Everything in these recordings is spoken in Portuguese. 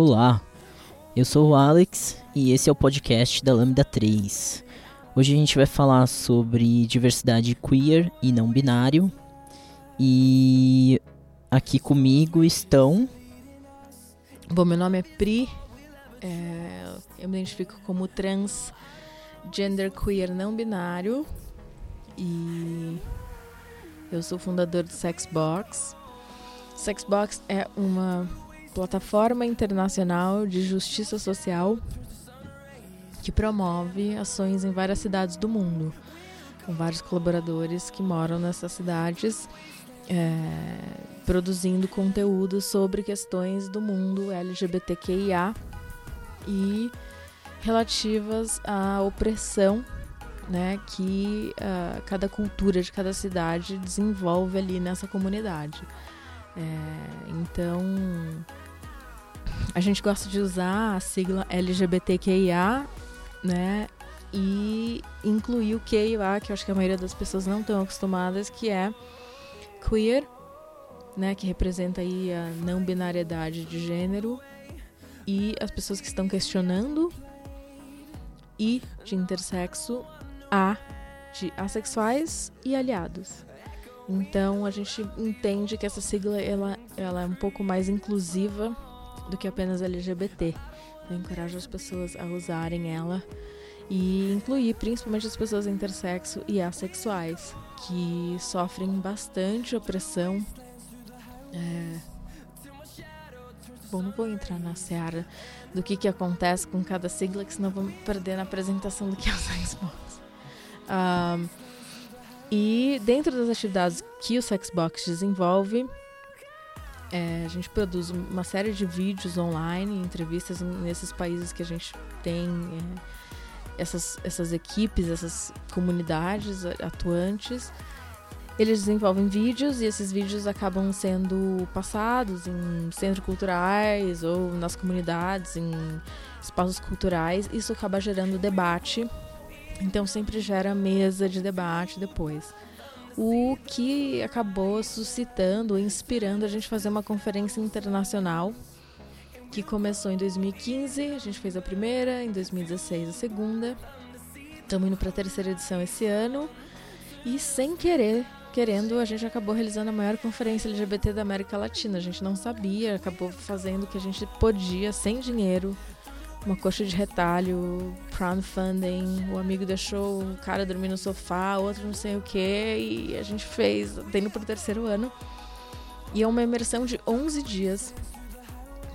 Olá, eu sou o Alex e esse é o podcast da Lambda 3. Hoje a gente vai falar sobre diversidade queer e não binário. E aqui comigo estão. Bom, meu nome é Pri, é, eu me identifico como trans, gender queer não binário e eu sou fundador do Sexbox. Sexbox é uma plataforma internacional de justiça social que promove ações em várias cidades do mundo, com vários colaboradores que moram nessas cidades, é, produzindo conteúdo sobre questões do mundo LGBTQIA e relativas à opressão né, que uh, cada cultura de cada cidade desenvolve ali nessa comunidade. É, então, a gente gosta de usar a sigla LGBTQIA, né? E incluir o QIA, que eu acho que a maioria das pessoas não estão acostumadas, que é queer, né? Que representa aí a não binariedade de gênero e as pessoas que estão questionando e de intersexo, A de assexuais e aliados. Então a gente entende que essa sigla ela, ela é um pouco mais inclusiva do que apenas LGBT. Eu encorajo as pessoas a usarem ela e incluir principalmente as pessoas intersexo e assexuais, que sofrem bastante opressão. É... Bom, não vou entrar na seara do que, que acontece com cada sigla, que senão vamos perder na apresentação do que é o Sexbox. Um, e dentro das atividades que o Sexbox desenvolve, é, a gente produz uma série de vídeos online, entrevistas nesses países que a gente tem é, essas, essas equipes, essas comunidades atuantes. Eles desenvolvem vídeos e esses vídeos acabam sendo passados em centros culturais ou nas comunidades, em espaços culturais. Isso acaba gerando debate, então sempre gera mesa de debate depois o que acabou suscitando, inspirando a gente fazer uma conferência internacional que começou em 2015, a gente fez a primeira, em 2016 a segunda. Estamos indo para a terceira edição esse ano e sem querer, querendo, a gente acabou realizando a maior conferência LGBT da América Latina. A gente não sabia, acabou fazendo o que a gente podia sem dinheiro, uma coxa de retalho, crowdfunding, o amigo deixou o cara dormir no sofá, outro não sei o que, e a gente fez, tá indo pro terceiro ano. E é uma imersão de 11 dias,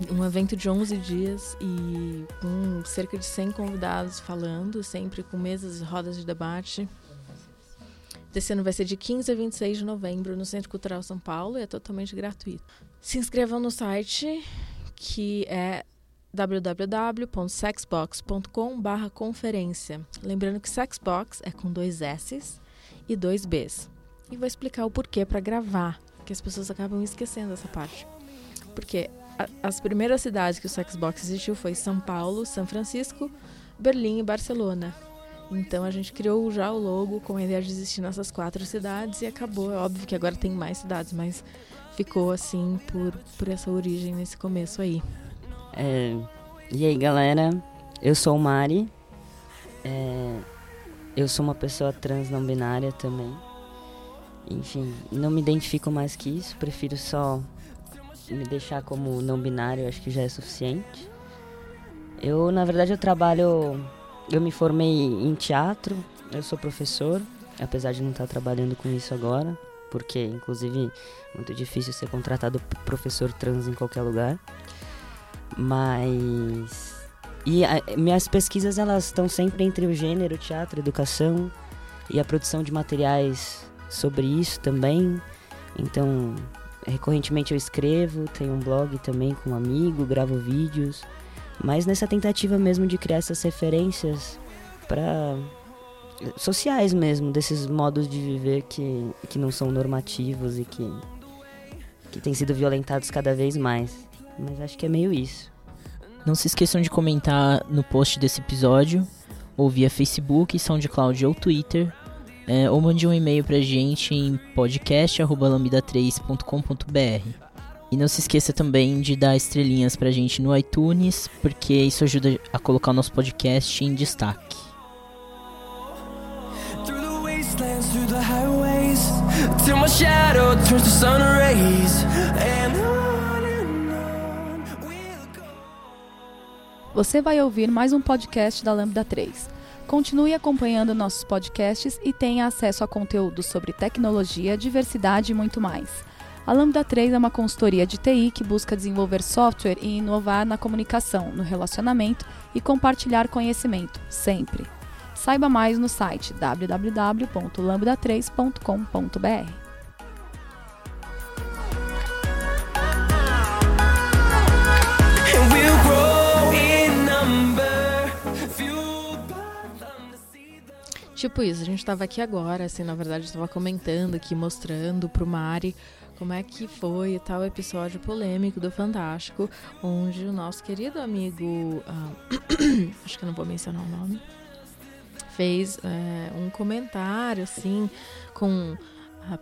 um evento de 11 dias e com cerca de 100 convidados falando, sempre com mesas e rodas de debate. Esse ano vai ser de 15 a 26 de novembro no Centro Cultural São Paulo e é totalmente gratuito. Se inscrevam no site que é www.sexbox.com conferência. Lembrando que Sexbox é com dois S's e dois B's. E vou explicar o porquê para gravar, que as pessoas acabam esquecendo essa parte. Porque a, as primeiras cidades que o Sexbox existiu foi São Paulo, São Francisco, Berlim e Barcelona. Então a gente criou já o logo com a ideia de existir nessas quatro cidades e acabou. É óbvio que agora tem mais cidades, mas ficou assim por, por essa origem nesse começo aí. É, e aí, galera? Eu sou o Mari. É, eu sou uma pessoa trans não binária também. Enfim, não me identifico mais que isso. Prefiro só me deixar como não binário, acho que já é suficiente. Eu, na verdade, eu trabalho. Eu me formei em teatro, eu sou professor, apesar de não estar trabalhando com isso agora, porque, inclusive, é muito difícil ser contratado professor trans em qualquer lugar. Mas. E a, minhas pesquisas elas estão sempre entre o gênero, teatro, educação e a produção de materiais sobre isso também. Então, recorrentemente eu escrevo, tenho um blog também com um amigo, gravo vídeos, mas nessa tentativa mesmo de criar essas referências para sociais mesmo, desses modos de viver que, que não são normativos e que, que têm sido violentados cada vez mais. Mas acho que é meio isso. Não se esqueçam de comentar no post desse episódio, ou via Facebook, SoundCloud ou Twitter, é, ou mande um e-mail pra gente em podcast.lambda3.com.br. E não se esqueça também de dar estrelinhas pra gente no iTunes, porque isso ajuda a colocar o nosso podcast em destaque. Through Você vai ouvir mais um podcast da Lambda 3. Continue acompanhando nossos podcasts e tenha acesso a conteúdo sobre tecnologia, diversidade e muito mais. A Lambda 3 é uma consultoria de TI que busca desenvolver software e inovar na comunicação, no relacionamento e compartilhar conhecimento, sempre. Saiba mais no site www.lambda3.com.br. Tipo isso, a gente tava aqui agora, assim, na verdade, eu tava comentando aqui, mostrando pro Mari como é que foi tal episódio polêmico do Fantástico, onde o nosso querido amigo, ah, acho que eu não vou mencionar o nome, fez é, um comentário, assim, com ah,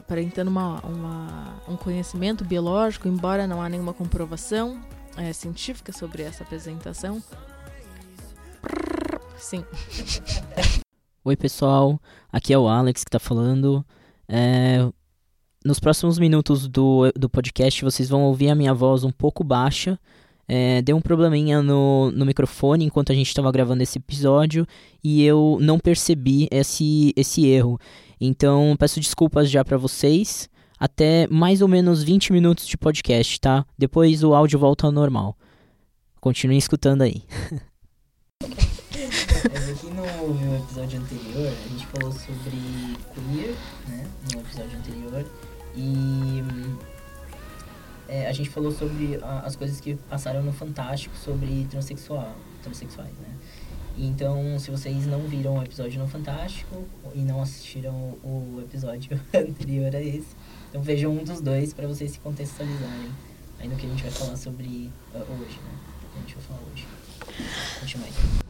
aparentando uma, uma- um conhecimento biológico, embora não há nenhuma comprovação é, científica sobre essa apresentação. Sim. Oi, pessoal. Aqui é o Alex que tá falando. É, Nos próximos minutos do, do podcast, vocês vão ouvir a minha voz um pouco baixa. É, deu um probleminha no, no microfone enquanto a gente estava gravando esse episódio e eu não percebi esse, esse erro. Então, peço desculpas já pra vocês. Até mais ou menos 20 minutos de podcast, tá? Depois o áudio volta ao normal. Continuem escutando aí. no episódio anterior, a gente falou sobre queer, né? No episódio anterior. E é, a gente falou sobre a- as coisas que passaram no Fantástico sobre transexual, transexuais, né? Então, se vocês não viram o episódio no Fantástico e não assistiram o episódio anterior a esse, então vejam um dos dois para vocês se contextualizarem aí no que a gente vai falar sobre ah, hoje, né? A gente vai falar hoje. Continue.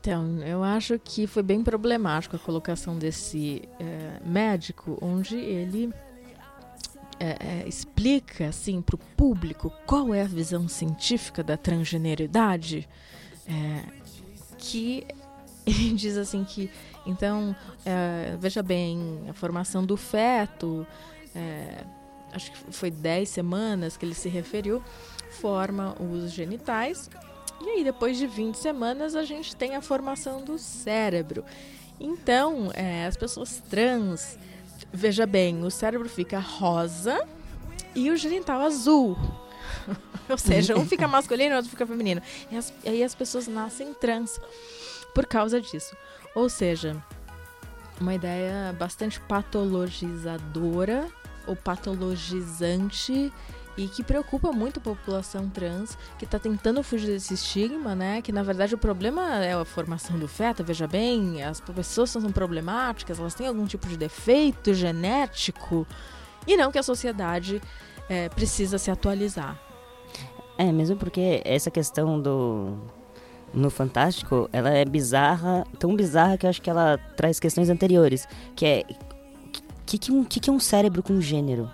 Então, eu acho que foi bem problemático a colocação desse eh, médico, onde ele eh, eh, explica assim para o público qual é a visão científica da transgeneridade, que ele diz assim que, então, veja bem, a formação do feto, acho que foi 10 semanas que ele se referiu, forma os genitais e aí, depois de 20 semanas, a gente tem a formação do cérebro. Então, é, as pessoas trans, veja bem, o cérebro fica rosa e o genital azul. Ou seja, um fica masculino e o outro fica feminino. E as- aí as pessoas nascem trans por causa disso. Ou seja, uma ideia bastante patologizadora ou patologizante e que preocupa muito a população trans, que está tentando fugir desse estigma, né? Que na verdade o problema é a formação do feto, veja bem, as pessoas são problemáticas, elas têm algum tipo de defeito genético, e não que a sociedade eh, precisa se atualizar. É, mesmo porque essa questão do. No Fantástico, ela é bizarra, tão bizarra que eu acho que ela traz questões anteriores. Que é. Que, que, um, que, que é um cérebro com gênero?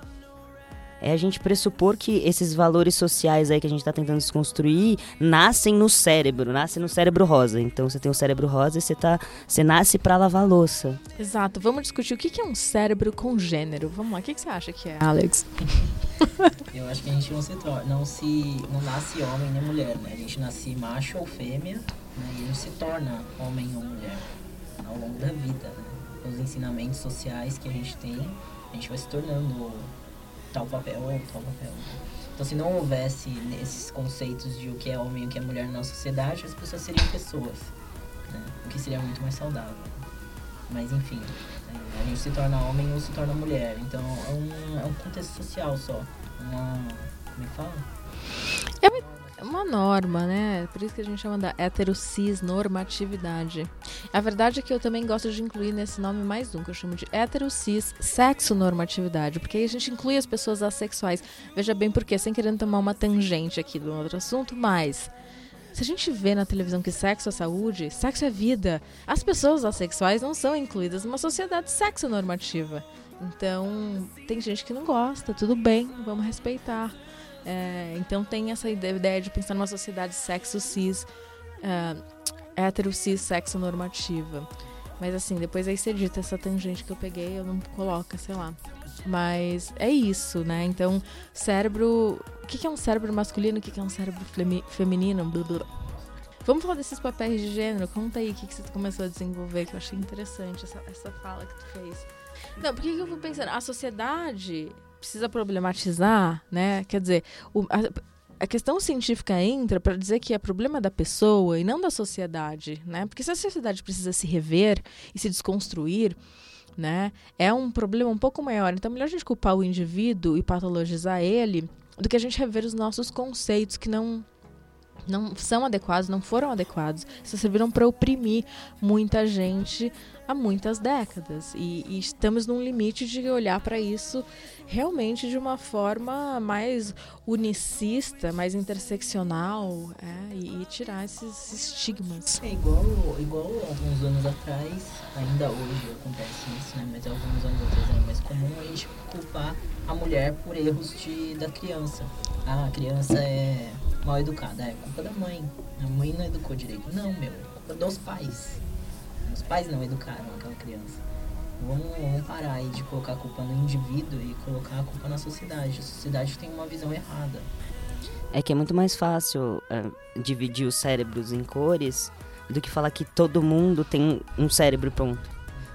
É a gente pressupor que esses valores sociais aí que a gente tá tentando desconstruir nascem no cérebro, nascem no cérebro rosa. Então você tem o cérebro rosa e você tá. Você nasce pra lavar louça. Exato, vamos discutir o que é um cérebro com gênero. Vamos lá, o que você acha que é, Alex? Eu acho que a gente não se torna, não se, não nasce homem nem mulher, né? A gente nasce macho ou fêmea, né? E a gente se torna homem ou mulher ao longo da vida, né? Os ensinamentos sociais que a gente tem, a gente vai se tornando tal papel ou tal papel. Então, se não houvesse esses conceitos de o que é homem e o que é mulher na nossa sociedade, as pessoas seriam pessoas, né? O que seria muito mais saudável. Mas, enfim, né? a gente se torna homem ou se torna mulher. Então, é um, é um contexto social só. Uma... Como é que fala? É uma norma, né? Por isso que a gente chama da heterocis normatividade. A verdade é que eu também gosto de incluir nesse nome mais um, que eu chamo de heterocis sexo normatividade, porque aí a gente inclui as pessoas assexuais. Veja bem porque, sem querer tomar uma tangente aqui do outro assunto, mas se a gente vê na televisão que sexo é saúde, sexo é vida, as pessoas assexuais não são incluídas numa sociedade sexo normativa. Então, tem gente que não gosta, tudo bem, vamos respeitar. É, então tem essa ideia de pensar numa sociedade sexo cis, é, hétero cis, sexo normativa. Mas assim, depois aí você edita essa tangente que eu peguei, eu não coloca, sei lá. Mas é isso, né? Então, cérebro. O que é um cérebro masculino? O que é um cérebro flemi- feminino? Blá, blá. Vamos falar desses papéis de gênero? Conta aí o que, que você começou a desenvolver, que eu achei interessante essa, essa fala que tu fez. Não, por que eu vou pensando? A sociedade precisa problematizar, né? Quer dizer, o- a, a questão científica entra para dizer que é problema da pessoa e não da sociedade, né? Porque se a sociedade precisa se rever e se desconstruir, né? É um problema um pouco maior. Então, é melhor a gente culpar o indivíduo e patologizar ele do que a gente rever os nossos conceitos que não não são adequados, não foram adequados, só serviram para oprimir muita gente há muitas décadas. E, e estamos num limite de olhar para isso realmente de uma forma mais unicista, mais interseccional, é, e, e tirar esses estigmas. É igual, igual alguns anos atrás, ainda hoje acontece isso, né? Mas alguns anos atrás era mais comum a gente culpar a mulher por erros de, da criança. Ah, a criança é mal educada, é culpa da mãe. A mãe não educou direito. Não, meu, é culpa dos pais. Os pais não educaram aquela criança. Vamos, vamos parar aí de colocar a culpa no indivíduo e colocar a culpa na sociedade. A sociedade tem uma visão errada. É que é muito mais fácil é, dividir os cérebros em cores do que falar que todo mundo tem um cérebro pronto.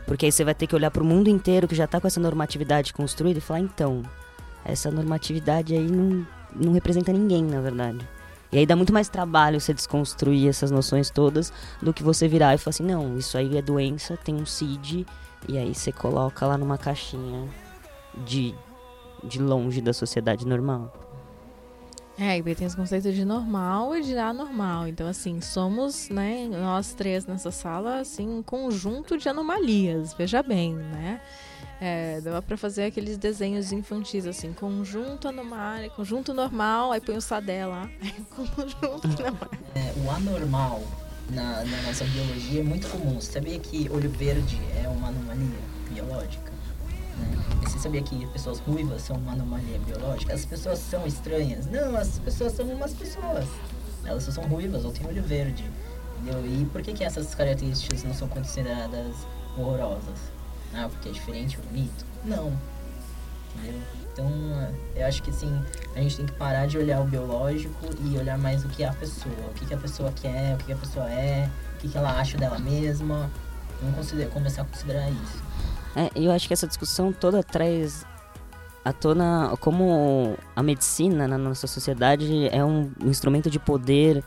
Porque aí você vai ter que olhar para o mundo inteiro que já tá com essa normatividade construída e falar, então, essa normatividade aí não, não representa ninguém, na verdade. E aí dá muito mais trabalho você desconstruir essas noções todas do que você virar e falar assim, não, isso aí é doença, tem um CID, e aí você coloca lá numa caixinha de, de longe da sociedade normal. É, e tem os conceitos de normal e de anormal. Então, assim, somos, né, nós três nessa sala, assim, um conjunto de anomalias, veja bem, né? É, dava pra fazer aqueles desenhos infantis, assim, conjunto anomália, conjunto normal, aí põe o sadé lá, conjunto normal. É, o anormal na, na nossa biologia é muito comum. Você sabia que olho verde é uma anomalia biológica? Você sabia que pessoas ruivas são uma anomalia biológica? As pessoas são estranhas? Não, as pessoas são umas pessoas. Elas só são ruivas ou têm olho verde. Entendeu? E por que, que essas características não são consideradas horrorosas? Ah, porque é diferente o bonito? Não. Entendeu? Então, eu acho que assim, a gente tem que parar de olhar o biológico e olhar mais o que é a pessoa, o que, que a pessoa quer, o que, que a pessoa é, o que, que ela acha dela mesma. Vamos começar a considerar isso. É, eu acho que essa discussão toda traz à tona como a medicina na nossa sociedade é um instrumento de poder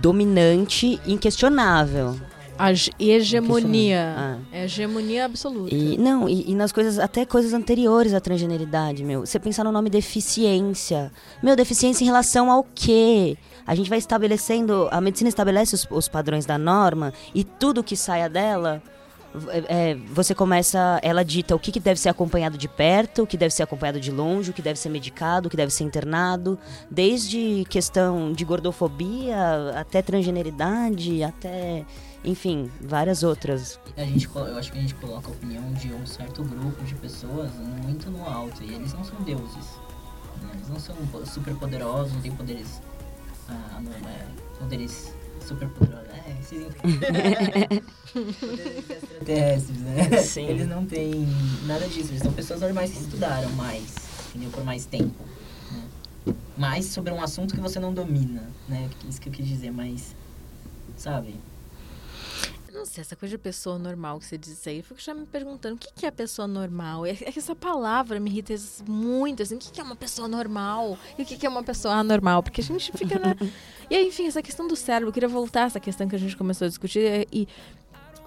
dominante e inquestionável. A ge- hegemonia. Ah. Hegemonia absoluta. E não, e, e nas coisas, até coisas anteriores à transgeneridade, meu. Você pensar no nome deficiência. Meu, deficiência em relação ao quê? A gente vai estabelecendo, a medicina estabelece os, os padrões da norma e tudo que saia dela, é, é, você começa, ela dita o que, que deve ser acompanhado de perto, o que deve ser acompanhado de longe, o que deve ser medicado, o que deve ser internado, desde questão de gordofobia até transgeneridade, até, enfim, várias outras. A gente, eu acho que a gente coloca a opinião de um certo grupo de pessoas muito no alto e eles não são deuses. né? Eles não são super poderosos, não têm poderes. Ah, não, é, poderes super poderosos. É, esses poderes extraterrestres, né? Sim. Eles não têm nada disso, eles são pessoas normais que estudaram mais, entendeu? Por mais tempo. Né? Mais sobre um assunto que você não domina, né? Isso que eu quis dizer, mas. Sabe? Não sei, essa coisa de pessoa normal que você disse aí, eu fico já me perguntando o que, que é pessoa normal? É, é que essa palavra me irrita muito, assim, o que, que é uma pessoa normal? E o que, que é uma pessoa anormal? Porque a gente fica na... E aí, enfim, essa questão do cérebro, eu queria voltar a essa questão que a gente começou a discutir é- e...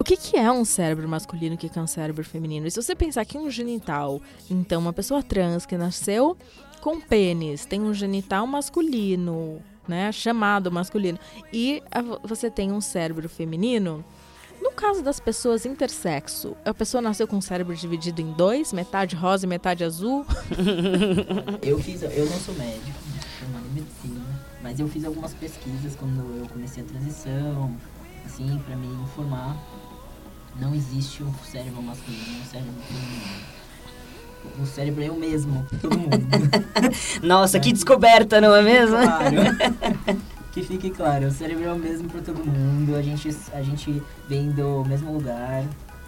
O que, que é um cérebro masculino o que, é um cérebro feminino? E se você pensar que um genital, então uma pessoa trans que nasceu com pênis, tem um genital masculino, né, chamado masculino, e a vo- você tem um cérebro feminino, no caso das pessoas intersexo, a pessoa nasceu com o cérebro dividido em dois, metade rosa e metade azul. Eu fiz, eu não sou médico, né, formado em medicina, mas eu fiz algumas pesquisas quando eu comecei a transição, assim, pra me informar. Não existe um cérebro masculino e um cérebro feminino. o cérebro é o mesmo todo mundo. Nossa, que descoberta, não é mesmo? Claro. que fique claro, o cérebro é o mesmo para todo mundo, a gente, a gente vem do mesmo lugar,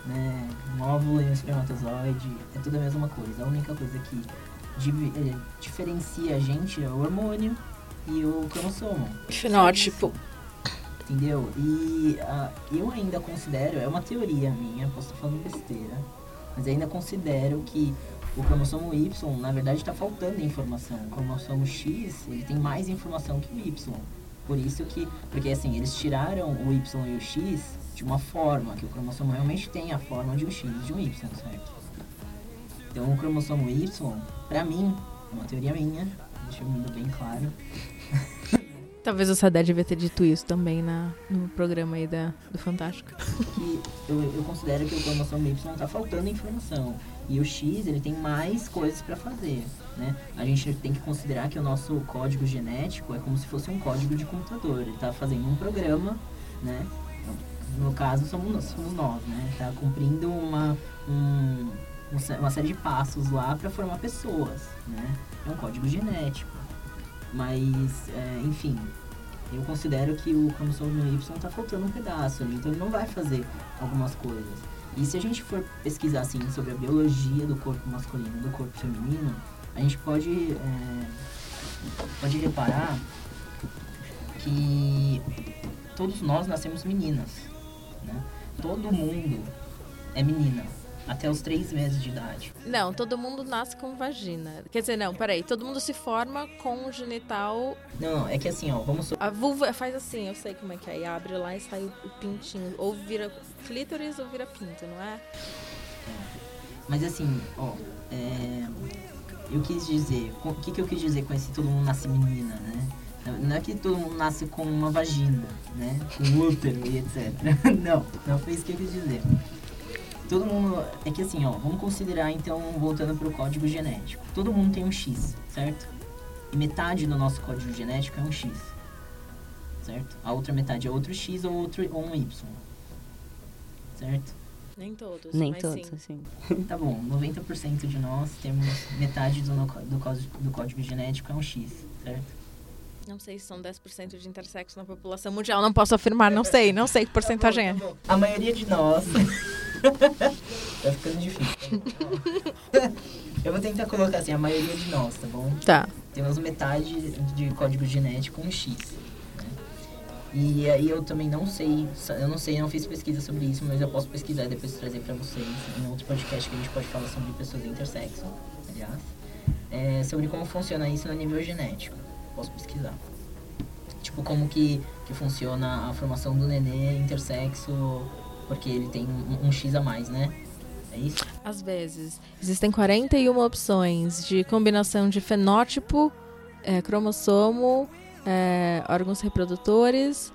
né? Um óvulo e um espermatozoide, é tudo a mesma coisa. A única coisa que eh, diferencia a gente é o hormônio e o cromossomo, Fenótipo. entendeu? E ah, eu ainda considero, é uma teoria minha, posso estar falando besteira, mas ainda considero que o cromossomo Y, na verdade, está faltando informação. O cromossomo X, ele tem mais informação que o Y. Por isso que, porque assim, eles tiraram o Y e o X de uma forma, que o cromossomo realmente tem a forma de um X e de um Y, certo? Então o cromossomo Y, pra mim, uma teoria minha, deixa eu bem claro, Talvez o Sadé devia ter dito isso também na, no programa aí da, do Fantástico. que eu, eu considero que o cromossomo Y tá faltando informação. E o X, ele tem mais coisas para fazer, né? A gente tem que considerar que o nosso código genético é como se fosse um código de computador. Ele tá fazendo um programa, né? No caso, somos, nós- somos nós, né? Tá cumprindo uma, um, um uma série de passos lá para formar pessoas, né? É um código genético. Mas, é, enfim, eu considero que o cromossomo Y tá faltando um pedaço ali, então ele não vai fazer algumas coisas. E se a gente for pesquisar assim sobre a biologia do corpo masculino e do corpo feminino, a gente pode, é, pode reparar que todos nós nascemos meninas. Né? Todo mundo é menina, até os três meses de idade. Não, todo mundo nasce com vagina. Quer dizer, não, peraí. Todo mundo se forma com o genital. Não, não, é que assim, ó, vamos A vulva faz assim, eu sei como é que é. E abre lá e sai o, pintinho. Ou vira clítoris ou vira pinto, não é? Mas assim, ó, é, eu quis dizer, o que, que eu quis dizer com esse todo mundo nasce menina, né? Não é que todo mundo nasce com uma vagina, né? Com útero e etc. Não, não foi isso que eu quis dizer. Todo mundo. É que assim, ó, vamos considerar então, voltando pro código genético. Todo mundo tem um X, certo? E metade do nosso código genético é um X. Certo? A outra metade é outro X ou outro ou um Y. Certo? Nem todos. Nem mas todos, sim. assim. Tá bom, 90% de nós temos metade do, no- do, código, do código genético é um X, certo? Não sei se são 10% de intersexo na população mundial. Não posso afirmar, não sei. Não sei que porcentagem é. A maioria de nós. tá ficando difícil. Eu vou tentar colocar assim, a maioria de nós, tá bom? Tá. Temos metade de código genético um X. né? E aí eu também não sei, eu não sei, não fiz pesquisa sobre isso, mas eu posso pesquisar e depois trazer pra vocês em outro podcast que a gente pode falar sobre pessoas intersexo, aliás. É, sobre como funciona isso no nível genético. Posso pesquisar. Tipo, como que, que funciona a formação do nenê intersexo, porque ele tem um, um X a mais, né? É isso? Às vezes, existem 41 opções de combinação de fenótipo, é, cromossomo, é, órgãos reprodutores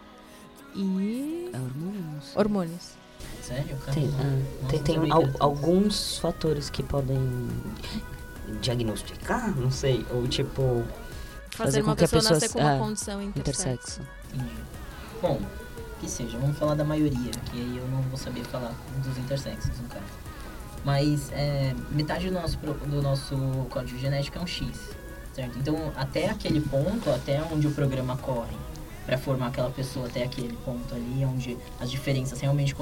e É hormônios. hormônios. Sério? Cara, Tem, não- ah, não tem, tem sabia al- alguns fatores que podem diagnosticar, não sei, ou tipo Fazer, Fazer uma com que a pessoa, pessoa nascer com uma ah, condição intersexo. intersexo. Bom, que seja, vamos falar da maioria, que aí eu não vou saber falar dos intersexos, no caso. Mas é, metade do nosso, do nosso código genético é um X, certo? Então, até aquele ponto, até onde o programa corre para formar aquela pessoa, até aquele ponto ali, onde as diferenças realmente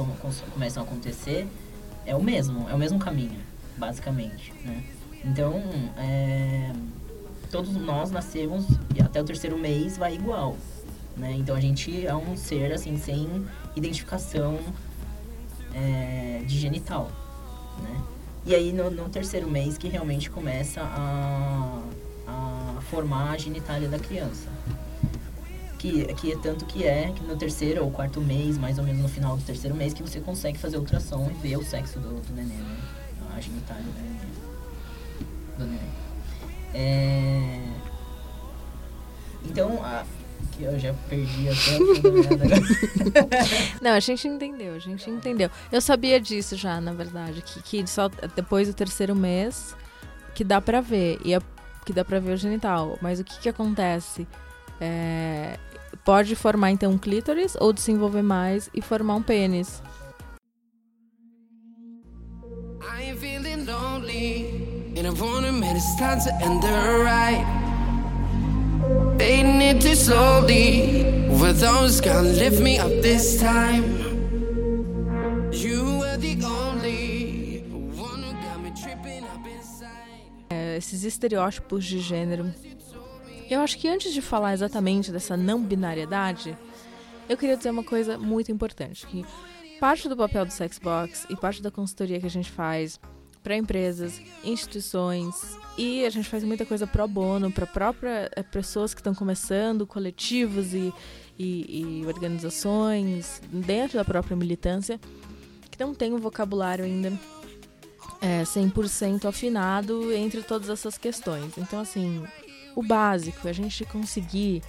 começam a acontecer, é o mesmo, é o mesmo caminho, basicamente, né? Então, é, todos nós nascemos e até o terceiro mês vai igual, né? Então a gente é um ser assim sem identificação é, de genital, né? E aí no, no terceiro mês que realmente começa a, a formar a genitália da criança. Que, que é tanto que é que no terceiro ou quarto mês, mais ou menos no final do terceiro mês, que você consegue fazer ultrassom e ver o sexo do, do neném, né? A genitália. Do neném. É... Então, a... que eu já perdi até agora. Não, a gente entendeu, a gente entendeu. Eu sabia disso já, na verdade, que, que só depois do terceiro mês que dá pra ver, e é- que dá pra ver o genital. Mas o que que acontece? É, pode formar então um clítoris ou desenvolver mais e formar um pênis. I ain't feeling lonely And I wanna admit it's time to end the ride. Fading slowly. Those gonna lift me up this time? É, esses estereótipos de gênero. Eu acho que antes de falar exatamente dessa não binariedade, eu queria dizer uma coisa muito importante, que parte do papel do Sexbox e parte da consultoria que a gente faz para empresas, instituições e a gente faz muita coisa pro bono para próprias pessoas que estão começando, coletivos e, e, e organizações dentro da própria militância que não tem um vocabulário ainda é, 100% afinado entre todas essas questões. Então, assim, o básico é a gente conseguir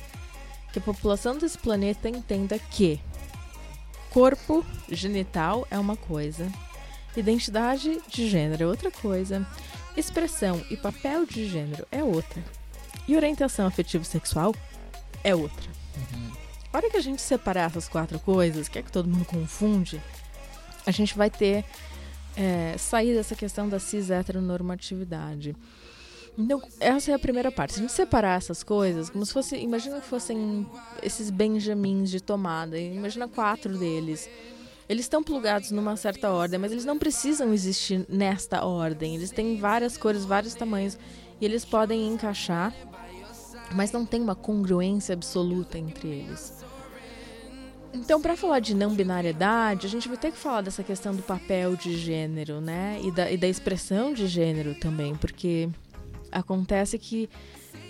que a população desse planeta entenda que corpo genital é uma coisa, identidade de gênero é outra coisa, expressão e papel de gênero é outra, e orientação afetivo-sexual é outra. A hora que a gente separar essas quatro coisas, que é que todo mundo confunde, a gente vai ter é, sair dessa questão da cis heteronormatividade. Então, essa é a primeira parte. Se a gente separar essas coisas, como se fosse. Imagina que fossem esses benjamins de tomada. Imagina quatro deles. Eles estão plugados numa certa ordem, mas eles não precisam existir nesta ordem. Eles têm várias cores, vários tamanhos. E eles podem encaixar, mas não tem uma congruência absoluta entre eles. Então, para falar de não binariedade, a gente vai ter que falar dessa questão do papel de gênero, né? E da, e da expressão de gênero também, porque acontece que,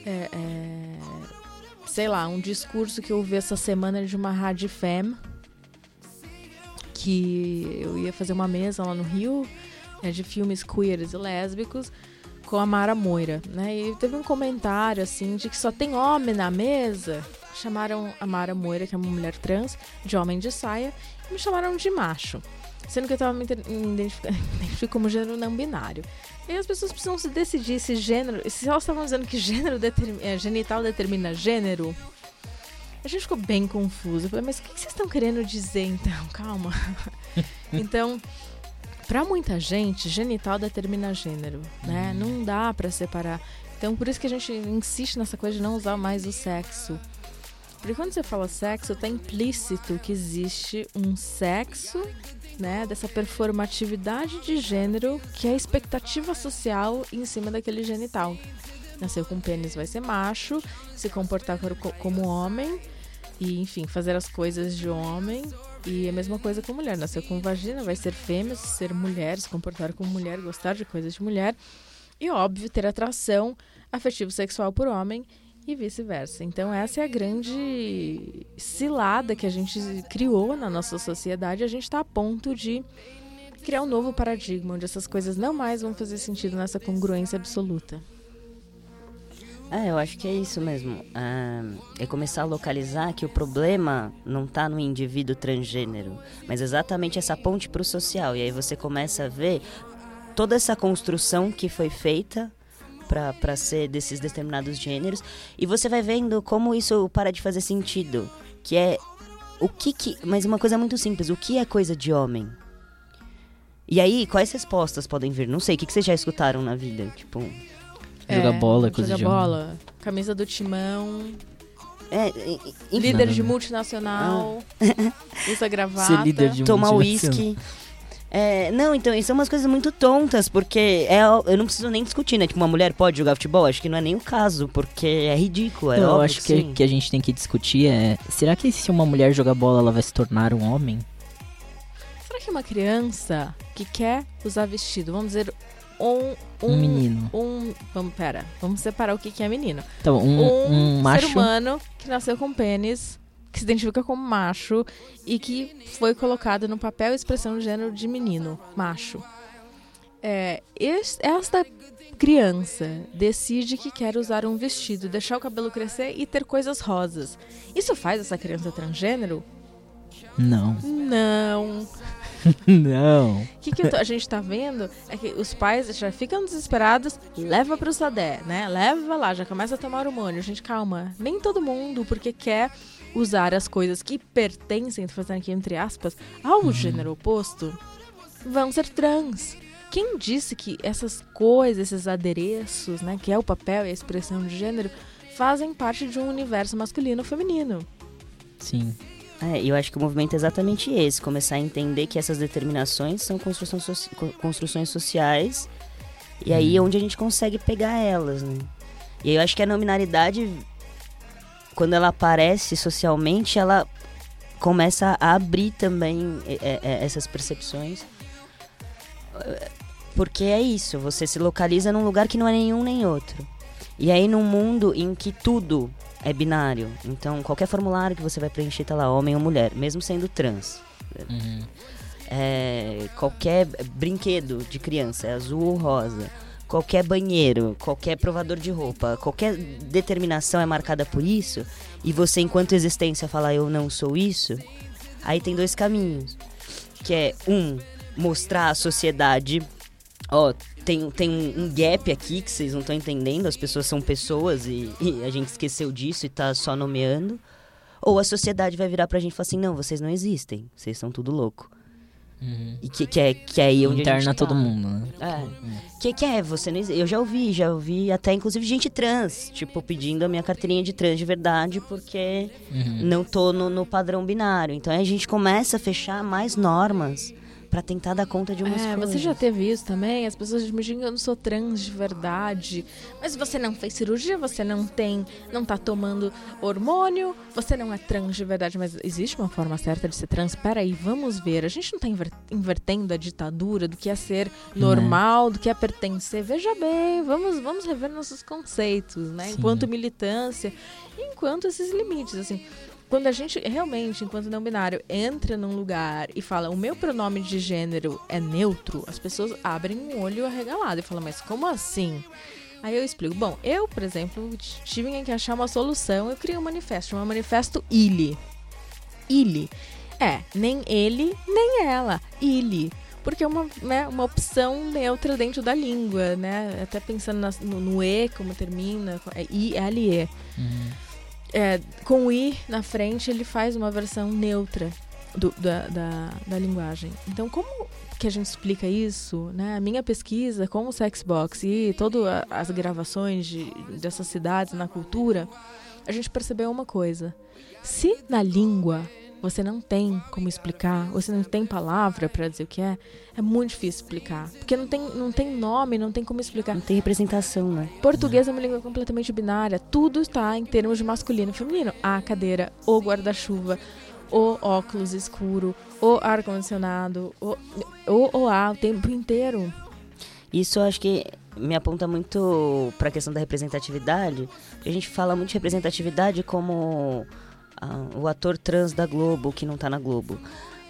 é, é, sei lá, um discurso que eu ouvi essa semana de uma rádio fem, que eu ia fazer uma mesa lá no Rio, é, de filmes queers e lésbicos, com a Mara Moira, né? E teve um comentário, assim, de que só tem homem na mesa. Chamaram a Mara Moira, que é uma mulher trans, de homem de saia, e me chamaram de macho. Sendo que eu tava me ident- me identificando como gênero não binário. E as pessoas precisam se decidir se gênero. Se elas estavam dizendo que gênero é, genital determina gênero. A gente ficou bem confuso. Eu falei, mas o que vocês estão querendo dizer então? Calma. então, pra muita gente, genital determina gênero, né? Não dá pra separar. Então, por isso que a gente insiste nessa coisa de não usar mais o sexo. Porque quando você fala sexo, tá implícito que existe um sexo, né, dessa performatividade de gênero, que é a expectativa social em cima daquele genital. Nasceu com pênis vai ser macho, se comportar co- como homem e, enfim, fazer as coisas de homem. E a mesma coisa com mulher. Nasceu com vagina, vai ser fêmea, ser mulher, se comportar como mulher, gostar de coisas de mulher. E, óbvio, ter atração afetivo-sexual por homem e vice-versa. Então, essa é a grande cilada que a gente criou na nossa sociedade. A gente está a ponto de criar um novo paradigma, onde essas coisas não mais vão fazer sentido nessa congruência absoluta. É, eu acho que é isso mesmo. Ah, é começar a localizar que o problema não tá no indivíduo transgênero, mas exatamente essa ponte pro social. E aí você começa a ver toda essa construção que foi feita para ser desses determinados gêneros e você vai vendo como isso para de fazer sentido, que é o que que, mas uma coisa muito simples, o que é coisa de homem? E aí, quais respostas podem vir? Não sei, o que, que vocês já escutaram na vida? Tipo, Jogar bola é coisa jogar de homem. bola, camisa do timão, é, e- e- enfim, líder Não, de não. multinacional, usa gravata. Ser líder de tomar uísque. É, não, então, isso são umas coisas muito tontas, porque é, eu não preciso nem discutir, né? Tipo, uma mulher pode jogar futebol? Acho que não é nem o caso, porque é ridículo, é Não, eu óbvio acho que, sim. que a gente tem que discutir é. Será que se uma mulher jogar bola, ela vai se tornar um homem? Será que uma criança que quer usar vestido, vamos dizer, um... Um, menino. Um, vamos, pera, vamos separar o que, que é menino. Então, um, um ser macho. humano que nasceu com pênis, que se identifica como macho e que foi colocado no papel e expressão de gênero de menino, macho. É, es- esta criança decide que quer usar um vestido, deixar o cabelo crescer e ter coisas rosas. Isso faz essa criança transgênero? Não. Não. não. O que, que tô- a gente tá vendo é que os pais já ficam desesperados, leva pro SADé, né? Leva lá, já começa a tomar hormônio. Gente, calma. Nem todo mundo, porque quer usar as coisas que pertencem, tô fazendo aqui entre aspas, ao gênero oposto, vão ser trans. quem disse que essas coisas, esses adereços, né, que é o papel e a expressão de gênero, fazem parte de um universo masculino ou feminino? Sim. É, eu acho que o movimento é exatamente esse, começar a entender que essas determinações são construções, co- construções sociais e aí é onde a gente consegue pegar elas, né? E aí eu acho que a nominalidade, quando ela aparece socialmente, ela começa a abrir também é, é, essas percepções. É, Porque é isso, você se localiza num lugar que não é nenhum nem outro. E aí num mundo em que tudo é binário. Então, qualquer formulário que você vai preencher tá lá homem ou mulher, mesmo sendo trans. Uhum. É, qualquer brinquedo de criança é azul ou rosa. Qualquer banheiro, qualquer provador de roupa, qualquer determinação é marcada por isso, e você, enquanto existência, falar eu não sou isso, aí tem dois caminhos. Que é, um, mostrar à sociedade, ó, tem, tem um gap aqui que vocês não estão entendendo, as pessoas são pessoas e, e a gente esqueceu disso e tá só nomeando. Ou a sociedade vai virar pra gente e falar assim, não, vocês não existem, vocês são tudo louco. Uhum. E que, que, é, que é aí onde a Interna gente tá. todo mundo, né? É. Que que é? Você não Eu já ouvi, já ouvi até inclusive gente trans, tipo, pedindo a minha carteirinha de trans de verdade porque Uhum. não tô no, no padrão binário. Então aí a gente começa a fechar mais normas pra tentar dar conta de umas É, coisas. você já teve isso também? As pessoas me dizem que eu não sou trans de verdade. Mas você não fez cirurgia, você não tem, não tá tomando hormônio, você não é trans de verdade. Mas existe uma forma certa de ser trans? Peraí, vamos ver. A gente não tá inver- invertendo a ditadura do que é ser normal, do que é pertencer. Veja bem, vamos, vamos rever nossos conceitos, né? Sim. Enquanto militância, enquanto esses limites, assim. Quando a gente realmente, enquanto não binário, entra num lugar e fala o meu pronome de gênero é neutro, as pessoas abrem um olho arregalado e falam, mas como assim? Aí eu explico. Bom, eu, por exemplo, tive que achar uma solução. Eu criei um manifesto, chama Manifesto ILE. ILE. É, nem ele, nem ela. ILE. Porque é uma, né, uma opção neutra dentro da língua, né? Até pensando nas- no, no E, como termina, é I-L-E. Uhum. É, com o i na frente, ele faz uma versão neutra do- da, da, da linguagem. Então, como que a gente explica isso? Né? A minha pesquisa com o Sexbox e todas as gravações de, dessas cidades na cultura, a gente percebeu uma coisa. Se na língua você não tem como explicar, você não tem palavra para dizer o que é, é muito difícil explicar. Porque não tem, não tem nome, não tem como explicar. Não tem representação, né? Português é uma língua completamente binária. Tudo está em termos de masculino e feminino. A cadeira, o guarda-chuva, o óculos escuro, o ar-condicionado, o, o, o A o tempo inteiro. Isso eu acho que me aponta muito pra questão da representatividade. A gente fala muito de representatividade como ah, o ator trans da Globo que não tá na Globo.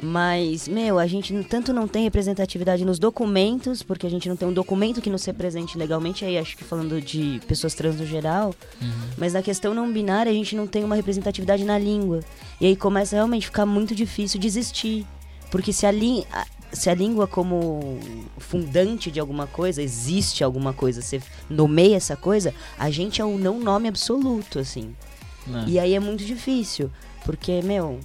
Mas, meu, a gente tanto não tem representatividade nos documentos, porque a gente não tem um documento que nos represente legalmente, aí acho que falando de pessoas trans no geral, Uhum. mas na questão não binária a gente não tem uma representatividade na língua. E aí começa realmente a ficar muito difícil de existir. Porque se a, lí- a- se a língua como fundante de alguma coisa, existe alguma coisa, você nomeia essa coisa, a gente é o não nome absoluto, assim. Né? E aí é muito difícil, porque, meu,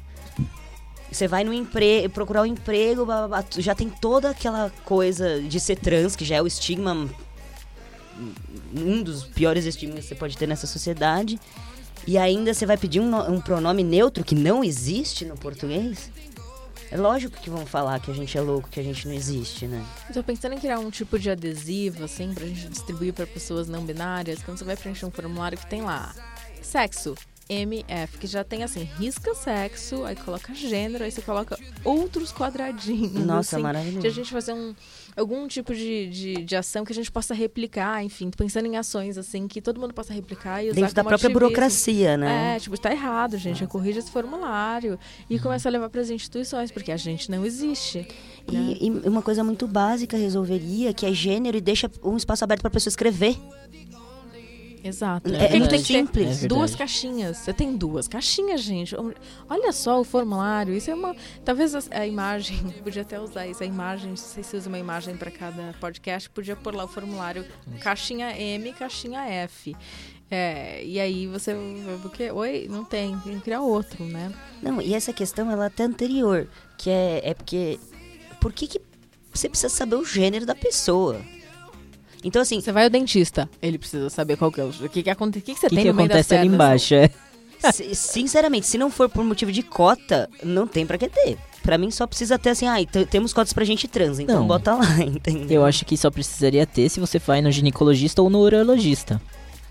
você vai no emprego, procurar um emprego, blá, blá, blá, já tem toda aquela coisa de ser trans, que já é o estigma, um dos piores estigmas que você pode ter nessa sociedade. E ainda você vai pedir um, um pronome neutro que não existe no português? É lógico que vão falar que a gente é louco, que a gente não existe, né? Eu tô pensando em criar um tipo de adesivo, assim, pra gente distribuir pra pessoas não binárias. Quando você vai preencher um formulário que tem lá sexo, MF, que já tem assim, risca sexo, aí coloca gênero, aí você coloca outros quadradinhos. Nossa, assim, maravilhoso. de a gente fazer um, algum tipo de, de, de ação que a gente possa replicar, enfim, pensando em ações assim que todo mundo possa replicar e usar Dentro da própria ativismo. burocracia, né? É, tipo, tá errado, gente. Corrija esse formulário. E começa a levar para as instituições, porque a gente não existe. né? E, e uma coisa muito básica resolveria, que é gênero e deixa um espaço aberto pra pessoa escrever. Exato. É que muito ter simples. É duas caixinhas. Você tem duas caixinhas, gente. Olha só o formulário. Isso é uma. Talvez a, a imagem. Podia até usar isso. A imagem. Não sei se usa uma imagem para cada podcast. Podia pôr lá o formulário caixinha M, caixinha F. É, e aí você. Porque, oi, não tem. Tem que criar outro, né? Não, e essa questão ela é até anterior, que é, é porque por que, que você precisa saber o gênero da pessoa. Então, assim, Você vai ao dentista, ele precisa saber qual que é o, o que que acontece, o que que você O que, tem que no meio das acontece ali embaixo? É. si- sinceramente, se não for por motivo de cota, não tem pra que ter. Pra mim só precisa ter assim, ah, temos cotas pra gente trans, então Não. bota lá, entendeu? Eu acho que só precisaria ter se você vai no ginecologista ou no urologista.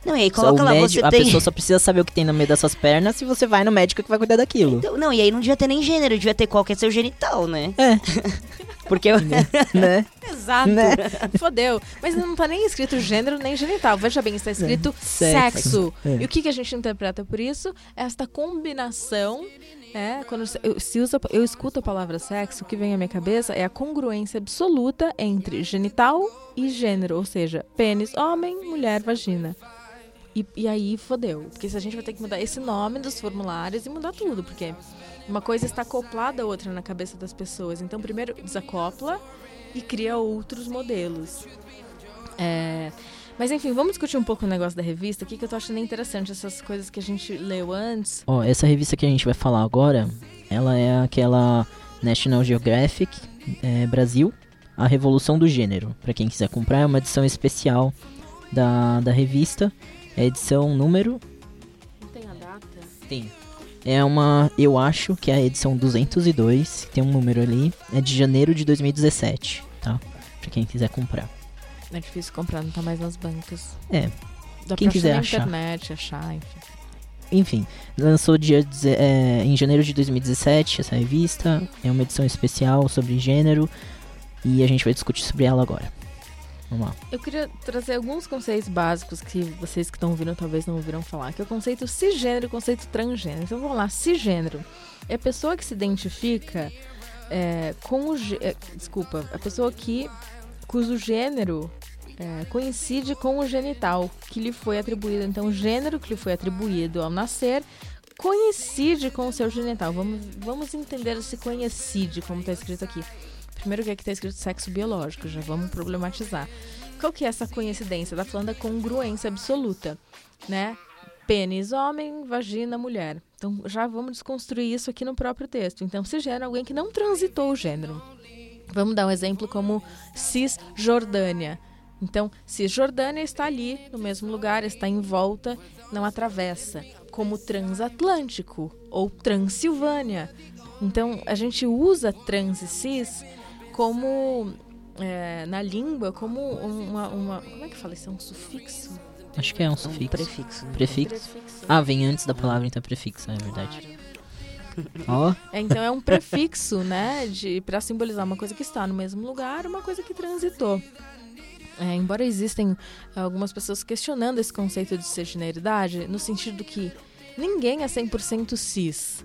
Não, e aí coloca lá, médico- você a tem... pessoa só precisa saber o que tem no meio das suas pernas se você vai no médico que vai cuidar daquilo. Então, não, e aí não devia ter nem gênero, devia ter qual que é seu genital, né? É. Porque eu... né? Exato. Né? Fodeu. Mas não tá nem escrito gênero nem genital. Veja bem, está escrito Sexo. sexo. É. E o que, que a gente interpreta por isso? Esta combinação. É, quando se- eu, se usa, eu escuto a palavra sexo, o que vem à minha cabeça é a congruência absoluta entre genital e gênero, ou seja, pênis, homem, mulher, vagina. E, e aí fodeu. Porque se a gente vai ter que mudar esse nome dos formulários e mudar tudo, porque uma coisa está acoplada à outra na cabeça das pessoas. Então, primeiro desacopla e cria outros modelos. É, Mas enfim, vamos discutir um pouco o negócio da revista aqui, que eu tô achando interessante essas coisas que a gente leu antes. Ó, essa revista que a gente vai falar agora, ela é aquela National Geographic é, Brasil, a Revolução do Gênero. Pra quem quiser comprar, é uma edição especial da, da revista. É edição número. Não tem a data? Tem. É uma. Eu acho que é a edição 202, tem um número ali. É de janeiro de 2017, tá? Pra quem quiser comprar. É difícil comprar, não tá mais nas bancas. É. Dá Quem pra quiser achar achar. na internet, achar, enfim. Enfim, lançou dia, é, em janeiro de 2017 essa revista. É uma edição especial sobre gênero. E a gente vai discutir sobre ela agora. Vamos lá. Eu queria trazer alguns conceitos básicos que vocês que estão ouvindo talvez não ouviram falar, que é o conceito cisgênero e o conceito transgênero. Então vamos lá, cisgênero é a pessoa que se identifica é, com o é, desculpa, a pessoa que cujo gênero é, coincide com o genital que lhe foi atribuído. Então o gênero que lhe foi atribuído ao nascer coincide com o seu genital. Vamos, vamos entender esse coincide, como está escrito aqui. Primeiro que aqui está escrito sexo biológico, já vamos problematizar. Qual que é essa coincidência? Tá falando da congruência absoluta, né? Pênis homem, vagina mulher. Então já vamos desconstruir isso aqui no próprio texto. Então se gera alguém que não transitou o gênero. Vamos dar um exemplo como Cisjordânia. Então, Cisjordânia está ali, no mesmo lugar, está em volta, não atravessa. Como transatlântico ou Transilvânia. Então, a gente usa trans e cis como, é, na língua, como uma, uma- Como é que fala isso? É um sufixo? Acho que é um Um sufixo. prefixo. né? Prefixo. Prefixo. Ah, vem antes da palavra, então é prefixo, é verdade. Ó, É, então é um prefixo, né, de para simbolizar uma coisa que está no mesmo lugar, uma coisa que transitou. É, embora existem algumas pessoas questionando esse conceito de cisgeneridade, no sentido que ninguém é 100% cis.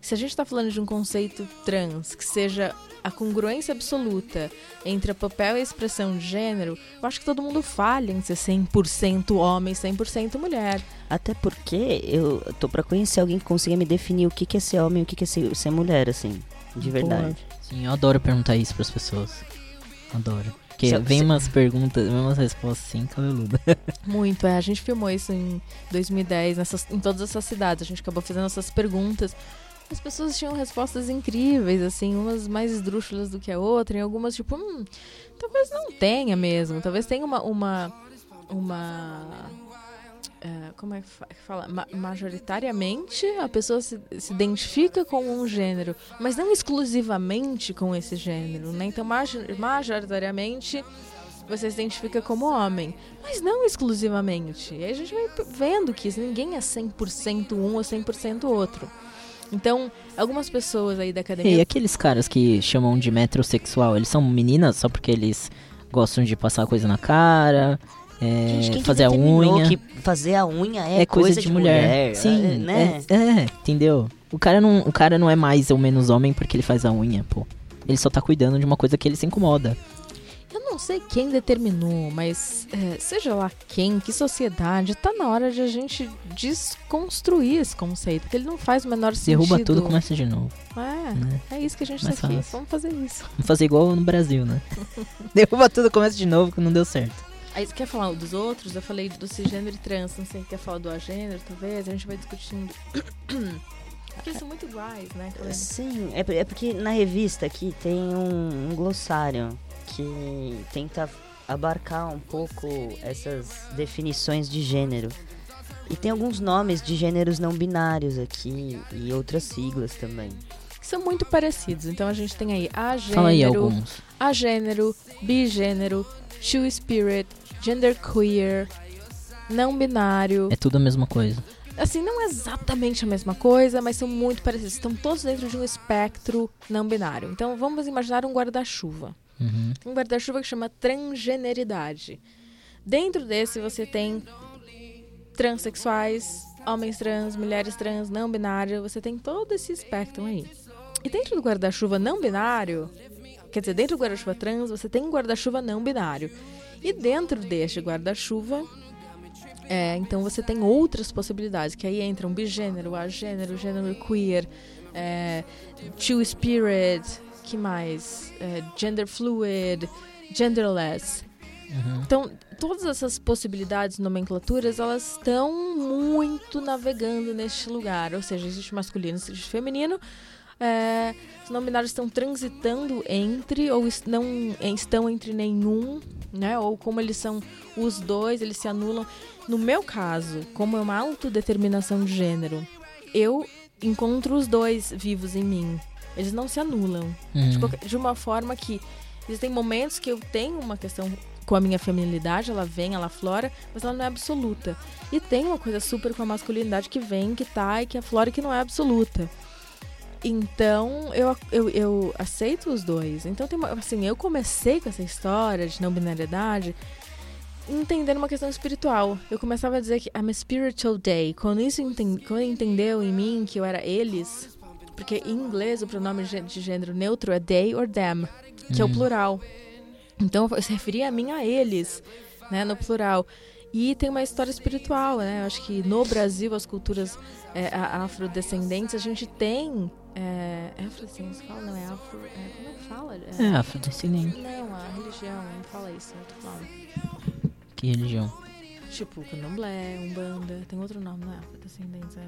Se a gente está falando de um conceito trans, que seja a congruência absoluta entre o papel e a expressão de gênero, eu acho que todo mundo falha em ser 100% homem, 100% mulher. Até porque eu tô pra conhecer alguém que consiga me definir o que, que é ser homem e o que, que é ser, ser mulher, assim. De verdade. sim, eu adoro perguntar isso pras pessoas. Adoro. Porque Se- vem se- umas perguntas, vem umas respostas assim, cabeluda. Muito, é. A gente filmou isso em 2010, nessas, em todas essas cidades. A gente acabou fazendo essas perguntas. As pessoas tinham respostas incríveis, assim, umas mais esdrúxulas do que a outra, e algumas, tipo, hum, talvez não tenha mesmo. Talvez tenha uma. uma, uma é, como é que fa- que fala? Ma- majoritariamente a pessoa se, se identifica com um gênero, mas não exclusivamente com esse gênero, né? Então, major- majoritariamente você se identifica como homem, mas não exclusivamente. E aí a gente vai vendo que ninguém é 100% um ou 100% outro. Então, algumas pessoas aí da E academia aqueles caras que chamam de metrosexual, eles são meninas só porque eles gostam de passar coisa na cara, é, Gente, quem que fazer a determinou unha. que fazer a unha é, é coisa, de, mulher. Sim, é, né? é, é, entendeu? O cara, não, o cara não é mais ou menos homem porque ele faz a unha, pô. Ele só tá cuidando de uma coisa que ele se incomoda. Eu não sei quem determinou, mas é, seja lá quem, que sociedade, tá na hora de a gente desconstruir esse conceito, porque ele não faz o menor sentido. Derruba tudo, começa de novo. É, né? é isso que a gente Mais tá aqui. fácil. Vamos fazer isso. Vamos fazer igual no Brasil, né? Derruba tudo, começa de novo, que não deu certo. Aí você quer falar dos outros? Eu falei do cisgênero e trans, não sei, quer falar do agênero, talvez? A gente vai discutindo. Porque são muito iguais, né? Sim, é, é porque na revista aqui tem um, um glossário que tenta abarcar um pouco essas definições de gênero. E tem alguns nomes de gêneros não binários aqui e outras siglas também. Que são muito parecidos. Então a gente tem aí a Fala aí gênero, alguns. a gênero, bigênero, two spirit, genderqueer, não binário. É tudo a mesma coisa. Assim, não é exatamente a mesma coisa, mas são muito parecidos. Estão todos dentro de um espectro não binário. Então vamos imaginar um guarda-chuva. Uhum. um guarda-chuva que chama transgeneridade. Dentro desse você tem transexuais, homens trans, mulheres trans, não binário, você tem todo esse espectro aí. E dentro do guarda-chuva não binário, quer dizer, dentro do guarda-chuva trans, você tem um guarda-chuva não binário. E dentro deste guarda-chuva, é, então você tem outras possibilidades, que aí entram bigênero, agênero, gênero queer, é, two spirit, que mais? É, gender fluid, genderless. Uhum. Então, todas essas possibilidades, nomenclaturas, elas estão muito navegando neste lugar. Ou seja, existe masculino, existe feminino. É, os não binários estão transitando entre, ou não estão entre nenhum, né? Ou como eles são os dois, eles se anulam. No meu caso, como é uma autodeterminação de gênero, eu encontro os dois vivos em mim. Eles não se anulam. Uhum. De, qualquer- de uma forma que existem momentos que eu tenho uma questão com a minha feminilidade, ela vem, ela flora, mas ela não é absoluta. E tem uma coisa super com a masculinidade que vem, que tá e que aflora e que não é absoluta. Então, eu, eu, eu aceito os dois. Então, tem uma, assim, eu comecei com essa história de não binariedade entendendo uma questão espiritual. Eu começava a dizer que I'm a spiritual day. Quando isso enten- quando entendeu em mim que eu era eles, porque em inglês o pronome de gênero neutro é they or them, que é o Hum. plural. Então eu se referia a mim a eles, né, no plural. E tem uma história espiritual, né? Eu acho que no Brasil, as culturas é, afrodescendentes, a gente tem. É, é afrodescendentes? Fala? Não, é afro. É, como é que fala? É, afrodescendente. Não, a religião, não fala isso, é outro nome. Que religião? Tipo, candomblé, umbanda, tem outro nome, não é afrodescendentes, é.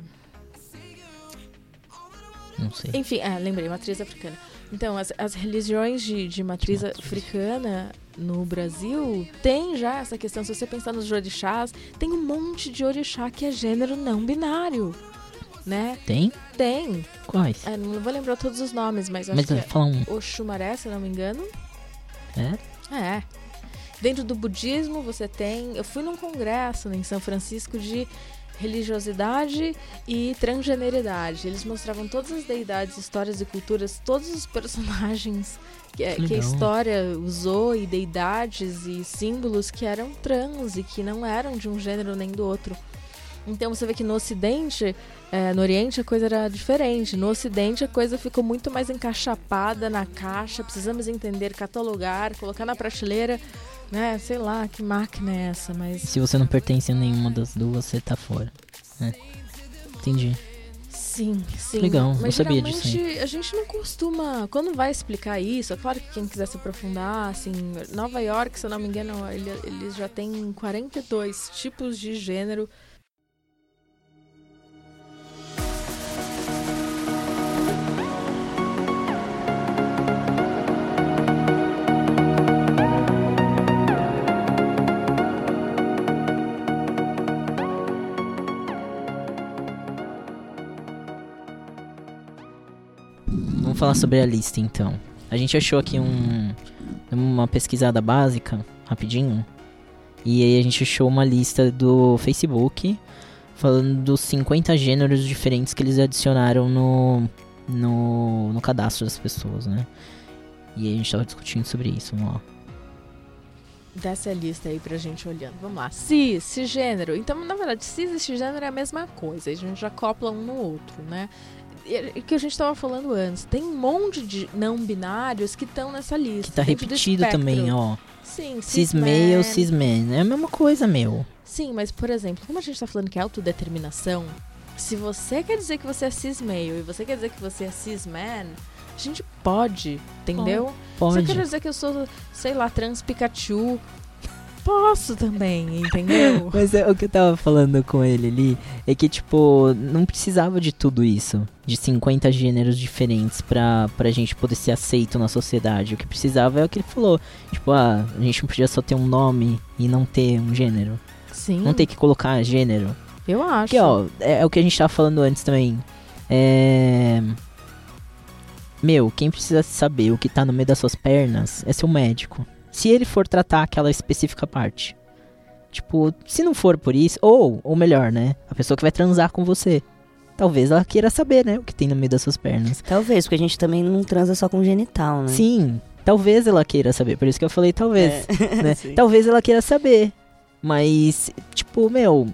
Não sei. Enfim, é, lembrei, matriz africana. Então, as, as religiões de, de matriz Matriz. africana no Brasil tem já essa questão. Se você pensar nos orixás, tem um monte de orixá que é gênero não binário, né? Tem? Tem. Quais? É, não vou lembrar todos os nomes, mas eu Mas acho que fala um. é Oxumaré, se eu não me engano. É? É. Dentro do budismo, você tem. Eu fui num congresso em São Francisco de religiosidade e transgeneridade. Eles mostravam todas as deidades, histórias e culturas, todos os personagens que, Que que a história usou e deidades e símbolos que eram trans e que não eram de um gênero nem do outro. Então você vê que no Ocidente, é, no Oriente a coisa era diferente. No Ocidente a coisa ficou muito mais encaixapada na caixa. Precisamos entender, catalogar, colocar na prateleira, né? Sei lá que máquina é essa, mas Se você não pertence a nenhuma das duas, você tá fora. né? Entendi. sim, sim. Legal, mas não sabia disso geralmente a gente não costuma, quando vai explicar isso, é claro que quem quiser se aprofundar, assim, Nova York, se eu não me engano, ele- eles já têm 42 tipos de gênero falar sobre a lista então. A gente achou aqui um uma pesquisada básica, rapidinho. E aí a gente achou uma lista do Facebook falando dos 50 gêneros diferentes que eles adicionaram no no, no cadastro das pessoas, né? E aí a gente tava discutindo sobre isso, vamos lá. Desce a lista aí pra gente olhando. Vamos lá. Cis, cisgênero. Então, na verdade, cis e cisgênero é a mesma coisa. A gente já copla um no outro, né? E é o que a gente tava falando antes. Tem um monte de não binários que estão nessa lista. Que tá repetido também, ó. Sim, Cis-male, cis-man. cis-man. É a mesma coisa, meu. Sim, mas, por exemplo, como a gente tá falando que é autodeterminação, se você quer dizer que você é cis-male e você quer dizer que você é cis-man, a gente pode, entendeu? Se eu Pode. quero dizer que eu sou, sei lá, trans Pikachu, posso também, entendeu? Mas é, o que eu tava falando com ele ali é que, tipo, não precisava de tudo isso. De 50 gêneros diferentes pra, pra gente poder ser aceito na sociedade. O que precisava é o que ele falou. Tipo, ah, a gente não podia só ter um nome e não ter um gênero. Sim, Não ter que colocar gênero. eu acho. Porque, ó, é, é o que a gente tava falando antes também. É. Meu, quem precisa saber o que tá no meio das suas pernas é seu médico. Se ele for tratar aquela específica parte. Tipo, se não for por isso, ou, ou melhor, né? A pessoa que vai transar com você. Talvez ela queira saber, né? O que tem no meio das suas pernas. Talvez, porque a gente também não transa só com genital, né? Sim, talvez ela queira saber. Por isso que eu falei talvez. né? Sim. Talvez ela queira saber. Mas, tipo, meu,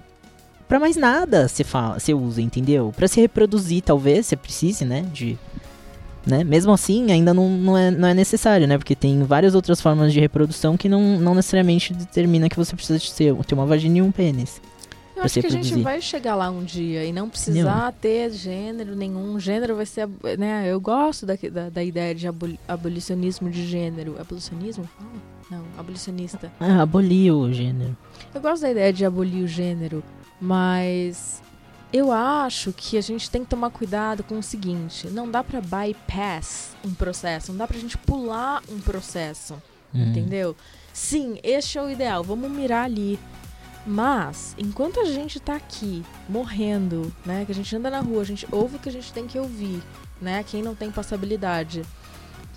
pra mais nada você fala, você usa, entendeu? Pra se reproduzir, talvez, você precise, né? De. Né? Mesmo assim, ainda não, não, é, não é necessário, né? Porque tem várias outras formas de reprodução que não, não necessariamente determina que você precisa de ter, ter uma vagina e um pênis. Eu acho que a gente vai chegar lá um dia e não precisar ter gênero nenhum. Gênero vai ser, né? Eu gosto da, da, da ideia de aboli- abolicionismo de gênero. Abolicionismo? Não, abolicionista. Ah, abolir o gênero. Eu gosto da ideia de abolir o gênero, mas eu acho que a gente tem que tomar cuidado com o seguinte: não dá pra bypass um processo, não dá pra gente pular um processo. Hum. Entendeu? Sim, este é o ideal, vamos mirar ali. Mas, enquanto a gente tá aqui, morrendo, né? Que a gente anda na rua, a gente ouve o que a gente tem que ouvir, né? Quem não tem passabilidade.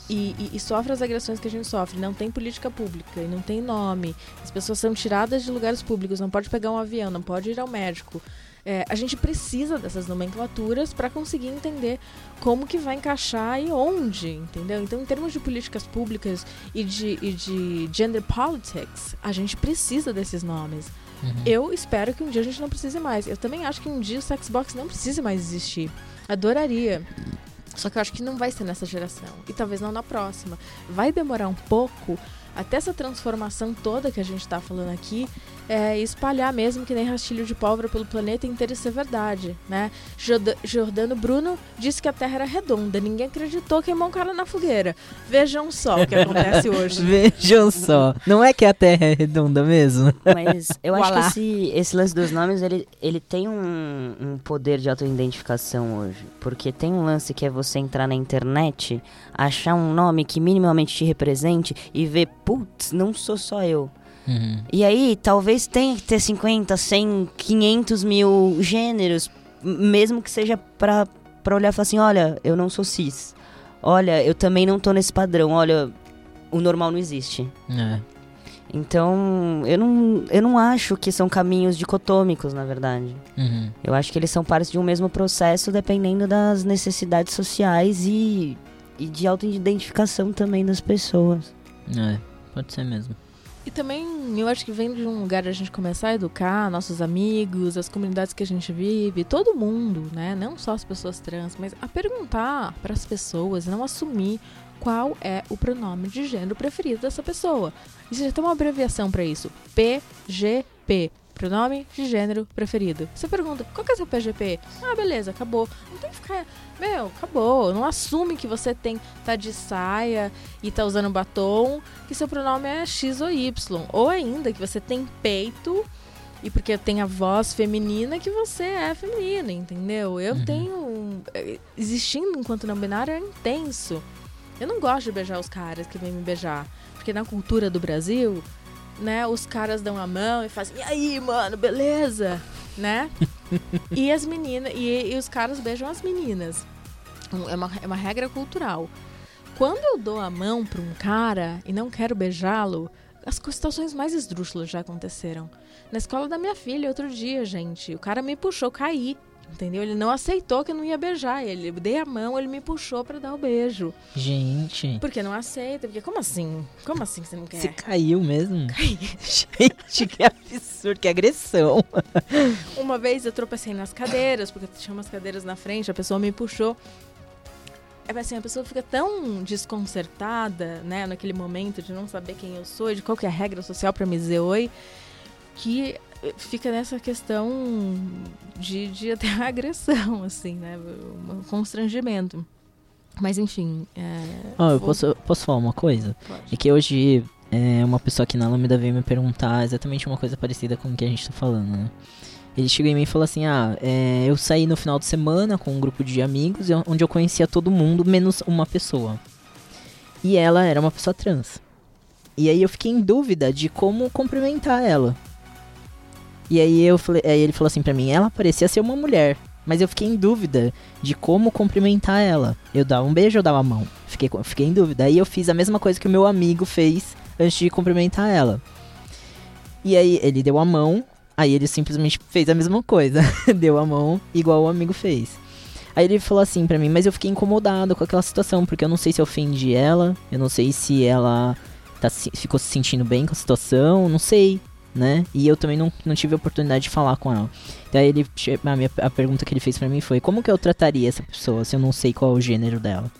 E, e- e sofre as agressões que a gente sofre, não tem política pública e não tem nome. As pessoas são tiradas de lugares públicos, não pode pegar um avião, não pode ir ao médico. É, a gente precisa dessas nomenclaturas para conseguir entender como que vai encaixar e onde, entendeu? Então, em termos de políticas públicas e de, e de gender politics, a gente precisa desses nomes. Uhum. Eu espero que um dia a gente não precise mais. Eu também acho que um dia o Sexbox não precise mais existir. Adoraria. Só que eu acho que não vai ser nessa geração. E talvez não na próxima. Vai demorar um pouco até essa transformação toda que a gente tá falando aqui é, espalhar mesmo que nem rastilho de pólvora pelo planeta inteiro e ser verdade, né? Jorda- Jordano Bruno disse que a Terra era redonda. Ninguém acreditou, queimou um cara na fogueira. Vejam só o que acontece hoje. Vejam só. Não é que a Terra é redonda mesmo? Mas eu acho que esse, esse lance dos nomes, ele, ele tem um, um poder de autoidentificação hoje. Porque tem um lance que é você entrar na internet, achar um nome que minimamente te represente e ver, putz, não sou só eu. Uhum. E aí, talvez tenha que ter 50, 100, 500 mil gêneros, mesmo que seja pra, pra olhar e falar assim, olha, eu não sou cis. Olha, eu também não tô nesse padrão. Olha, o normal não existe. É. Então, eu não, eu não acho que são caminhos dicotômicos, na verdade. Uhum. Eu acho que eles são partes de um mesmo processo, dependendo das necessidades sociais e, e de autoidentificação também das pessoas. É, pode ser mesmo. E também eu acho que vem de um lugar a gente começar a educar nossos amigos, as comunidades que a gente vive, todo mundo, né? Não só as pessoas trans, mas a perguntar para as pessoas, não assumir qual é o pronome de gênero preferido dessa pessoa. E já tem uma abreviação para isso: PGP. Pronome de gênero preferido. Você pergunta, qual que é seu PGP? Ah, beleza, acabou. Não tem que ficar. Meu, acabou. Não assume que você tem tá de saia e tá usando batom, que seu pronome é X ou Y. Ou ainda que você tem peito e porque tem a voz feminina que você é feminina, entendeu? Eu Uhum. tenho. Existindo enquanto não binário é intenso. Eu não gosto de beijar os caras que vêm me beijar. Porque na cultura do Brasil, né, os caras dão a mão e fazem, e aí, mano, beleza? Né? e as meninas, e, e os caras beijam as meninas. É uma, é uma regra cultural. Quando eu dou a mão pra um cara e não quero beijá-lo, as situações mais esdrúxulas já aconteceram. Na escola da minha filha, outro dia, gente, o cara me puxou, caí. Entendeu? Ele não aceitou que eu não ia beijar ele. Eu dei a mão, ele me puxou pra dar o beijo. Gente, Porque não aceita. Porque como assim? Como assim você não quer? você caiu mesmo? Gente, que absurdo, que agressão. Uma vez eu tropecei nas cadeiras, porque tinha umas cadeiras na frente, a pessoa me puxou. É assim, a pessoa fica tão desconcertada, né, naquele momento de não saber quem eu sou, de qual que é a regra social pra me dizer oi, que fica nessa questão de, de até agressão, assim, né, um constrangimento. Mas enfim, é, Ó, eu vou- posso, posso falar uma coisa? pode. É que hoje é, uma pessoa aqui na Lambda veio me perguntar exatamente uma coisa parecida com o que a gente tá falando, né? Ele chegou em mim e falou assim: Ah, é, eu saí no final de semana com um grupo de amigos e- onde eu conhecia todo mundo, menos uma pessoa. E ela era uma pessoa trans. E aí eu fiquei em dúvida de como cumprimentar ela. E aí eu falei, aí ele falou assim pra mim, ela parecia ser uma mulher, mas eu fiquei em dúvida de como cumprimentar ela. Eu dava um beijo ou dava a mão? Fiquei, fiquei em dúvida. Aí eu fiz a mesma coisa que o meu amigo fez antes de cumprimentar ela. E aí ele deu a mão, aí ele simplesmente fez a mesma coisa. deu a mão igual o amigo fez. Aí ele falou assim pra mim, mas eu fiquei incomodado com aquela situação, porque eu não sei se eu ofendi ela, eu não sei se ela tá, ficou se sentindo bem com a situação, não sei, né? E eu também não, não tive a oportunidade de falar com ela. Daí ele, a, minha, a pergunta que ele fez pra mim foi, como que eu trataria essa pessoa se eu não sei qual é o gênero dela?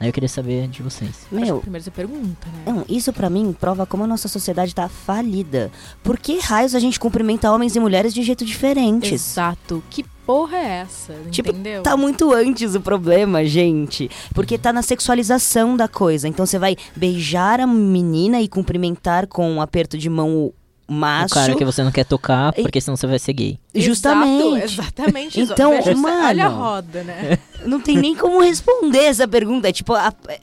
Aí eu queria saber de vocês. Meu, primeiro você pergunta, né? não, isso pra mim prova como a nossa sociedade tá falida. Por que raios a gente cumprimenta homens e mulheres de jeito diferentes? Exato. Que porra é essa? Tipo, entendeu? Tá muito antes o problema, gente. Porque tá na sexualização da coisa. Então você vai beijar a menina e cumprimentar com um aperto de mão o macho. O cara que você não quer tocar, E- porque senão você vai ser gay. Justamente. Exato, exatamente. Então, Veja, mano. Olha a roda, né? Não tem nem como responder essa pergunta. É tipo, a- é,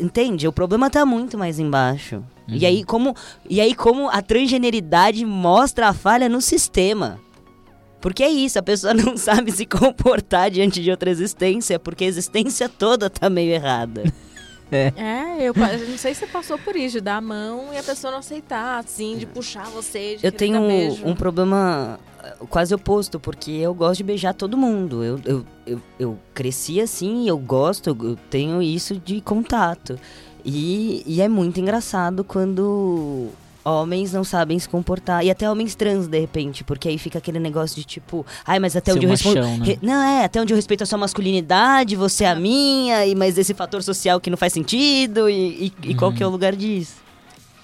entende? O problema tá muito mais embaixo. E aí como e aí como a transgeneridade mostra a falha no sistema. Porque é isso, a pessoa não sabe se comportar diante de outra existência, porque a existência toda tá meio errada. É, eu, pa- eu não sei se você passou por isso, de dar a mão e a pessoa não aceitar, assim, de puxar você, de Eu tenho um problema eh, quase oposto, porque eu gosto de beijar todo mundo. Eu, eu, eu, eu cresci assim, eu gosto, eu tenho isso de contato. E, e é muito engraçado quando homens não sabem se comportar. E até homens trans, de repente, porque aí fica aquele negócio de tipo, ai, mas até Ser onde eu machão, né? Não, é, até onde eu respeito a sua masculinidade, você é a minha, e mas esse fator social que não faz sentido, e, e- e qual que é Uhum. o lugar disso?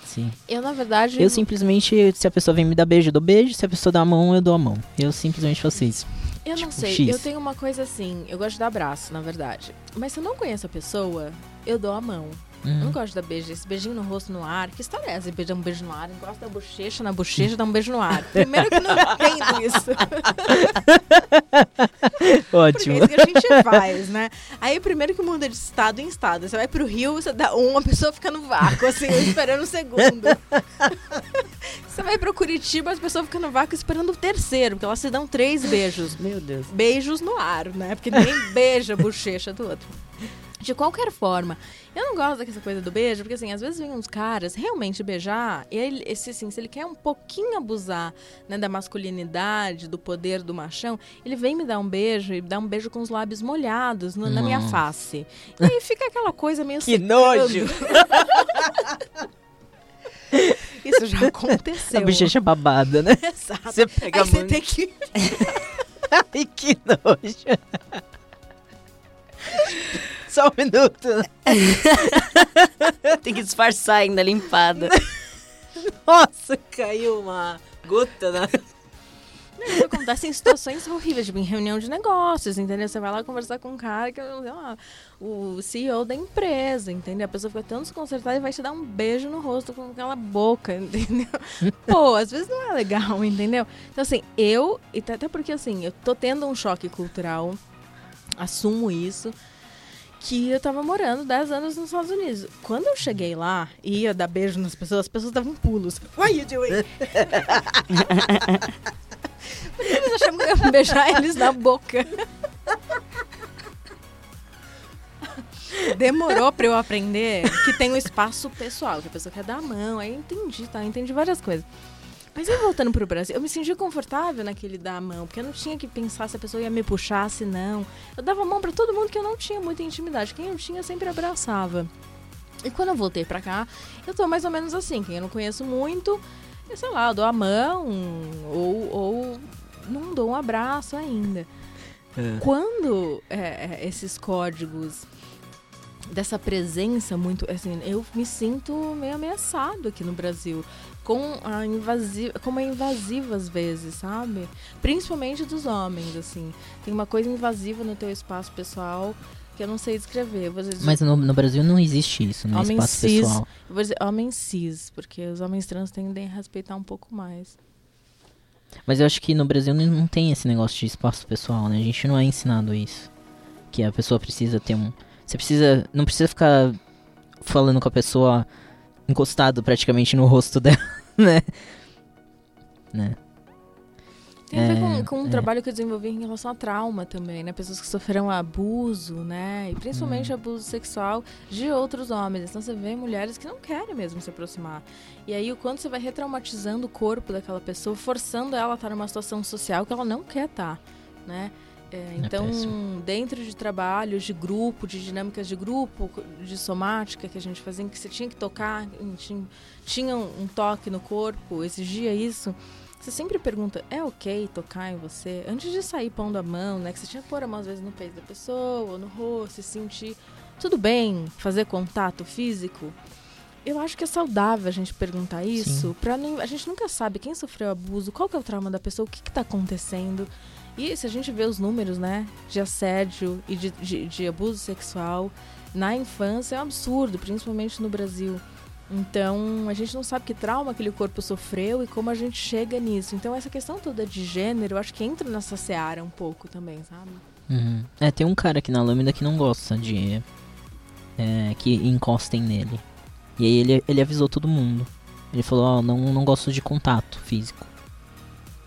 Sim. Eu, na verdade. Eu simplesmente, se a pessoa vem me dar beijo, eu dou beijo. Se a pessoa dá a mão, eu dou a mão. Eu simplesmente faço isso. Eu não Tipo, sei, X. eu tenho uma coisa assim, eu gosto de dar abraço, na verdade. Mas se eu não conheço a pessoa, eu dou a mão. Eu não gosto de dar beijo, esse beijinho no rosto no ar. Que história é essa? Beijar um beijo no ar, encosta a bochecha na bochecha, dá um beijo no ar. Primeiro que eu não entendo isso. Porque Ótimo. é isso que a gente faz, né? Aí primeiro que muda de estado em estado. Você vai pro Rio, você dá um, a pessoa fica no vácuo, assim, esperando o segundo. Você vai pro Curitiba, as pessoas ficam no vácuo esperando o terceiro, porque elas se dão três beijos. Meu Deus. Beijos no ar, né? Porque ninguém beija a bochecha do outro. De qualquer forma, eu não gosto dessa coisa do beijo, porque assim, às vezes vem uns caras realmente beijar, e ele, esse, assim, se ele quer um pouquinho abusar né, da masculinidade, do poder do machão, ele vem me dar um beijo e dá um beijo com os lábios molhados no- na minha Nossa. face. E aí fica aquela coisa meio Que nojo! Isso já A aconteceu. bochecha babada, né? Exato. Você pega Aí você muito. tem que. Ai, que nojo. Só um minuto. Tem que disfarçar ainda, limpada. Nossa, caiu uma gota na... Isso acontece em situações horríveis, tipo em reunião de negócios, entendeu? Você vai lá conversar com um cara que é o CEO da empresa, entendeu? A pessoa fica tão desconcertada e vai te dar um beijo no rosto com aquela boca, entendeu? Pô, às vezes não é legal, entendeu? Então, assim, eu, até porque assim, eu tô tendo um choque cultural, assumo isso. Que eu tava morando 10 anos nos Estados Unidos. Quando eu cheguei lá e ia dar beijo nas pessoas, as pessoas davam pulos. What are you doing? Eles achavam que eu ia beijar eles na boca. Demorou pra eu aprender que tem um espaço pessoal, que a pessoa quer dar a mão. Aí eu entendi, tá? Entendi várias coisas. Mas aí voltando pro Brasil, eu me senti confortável naquele dar a mão, porque eu não tinha que pensar se a pessoa ia me puxar, se não. Eu dava a mão pra todo mundo que eu não tinha muita intimidade. Quem eu tinha eu sempre abraçava. E quando eu voltei pra cá, eu tô mais ou menos assim. Quem eu não conheço muito, eu sei lá, eu dou a mão ou, ou não dou um abraço ainda. Quando é, é, esses códigos dessa presença muito assim eu me sinto meio ameaçado aqui no Brasil com a invasiva como é invasiva às vezes sabe principalmente dos homens assim tem uma coisa invasiva no teu espaço pessoal que eu não sei descrever. Dizer, Mas no, no Brasil não existe isso, no espaço cis. pessoal. eu vou dizer homem cis, porque os homens trans tendem a respeitar um pouco mais. Mas eu acho que no Brasil não- não tem esse negócio de espaço pessoal, né? A gente não é ensinado isso. Que a pessoa precisa ter um. Você precisa. Não precisa ficar falando com a pessoa encostado praticamente no rosto dela, né? Né? Tem a ver É, com, com um é. trabalho que eu desenvolvi em relação a trauma também, né? Pessoas que sofreram abuso, né? E principalmente Hum. abuso sexual de outros homens. Então você vê mulheres que não querem mesmo se aproximar. E aí o quanto você vai retraumatizando o corpo daquela pessoa, forçando ela a estar numa situação social que ela não quer estar, né? É, então, péssimo. dentro de trabalhos de grupo, de dinâmicas de grupo, de somática que a gente fazia, em que você tinha que tocar, tinha, tinha um toque no corpo, exigia isso. Você sempre pergunta, é ok tocar em você? Antes de sair pondo a mão, né? Que você tinha que pôr a mão às vezes no peito da pessoa, ou no rosto, e sentir. Tudo bem fazer contato físico? Eu acho que é saudável a gente perguntar isso, pra a gente nunca sabe quem sofreu abuso, qual que é o trauma da pessoa, o que, que tá acontecendo. E se a gente vê os números, né, de assédio e de, de, de abuso sexual na infância, é um absurdo, principalmente no Brasil. Então, a gente não sabe que trauma aquele corpo sofreu e como a gente chega nisso. Então, essa questão toda de gênero, eu acho que entra nessa seara um pouco também, sabe? Uhum. É, tem um cara aqui na Lâmina que não gosta de. é, que encostem nele. E aí ele, ele avisou todo mundo. Ele falou: Ó, não, não gosto de contato físico.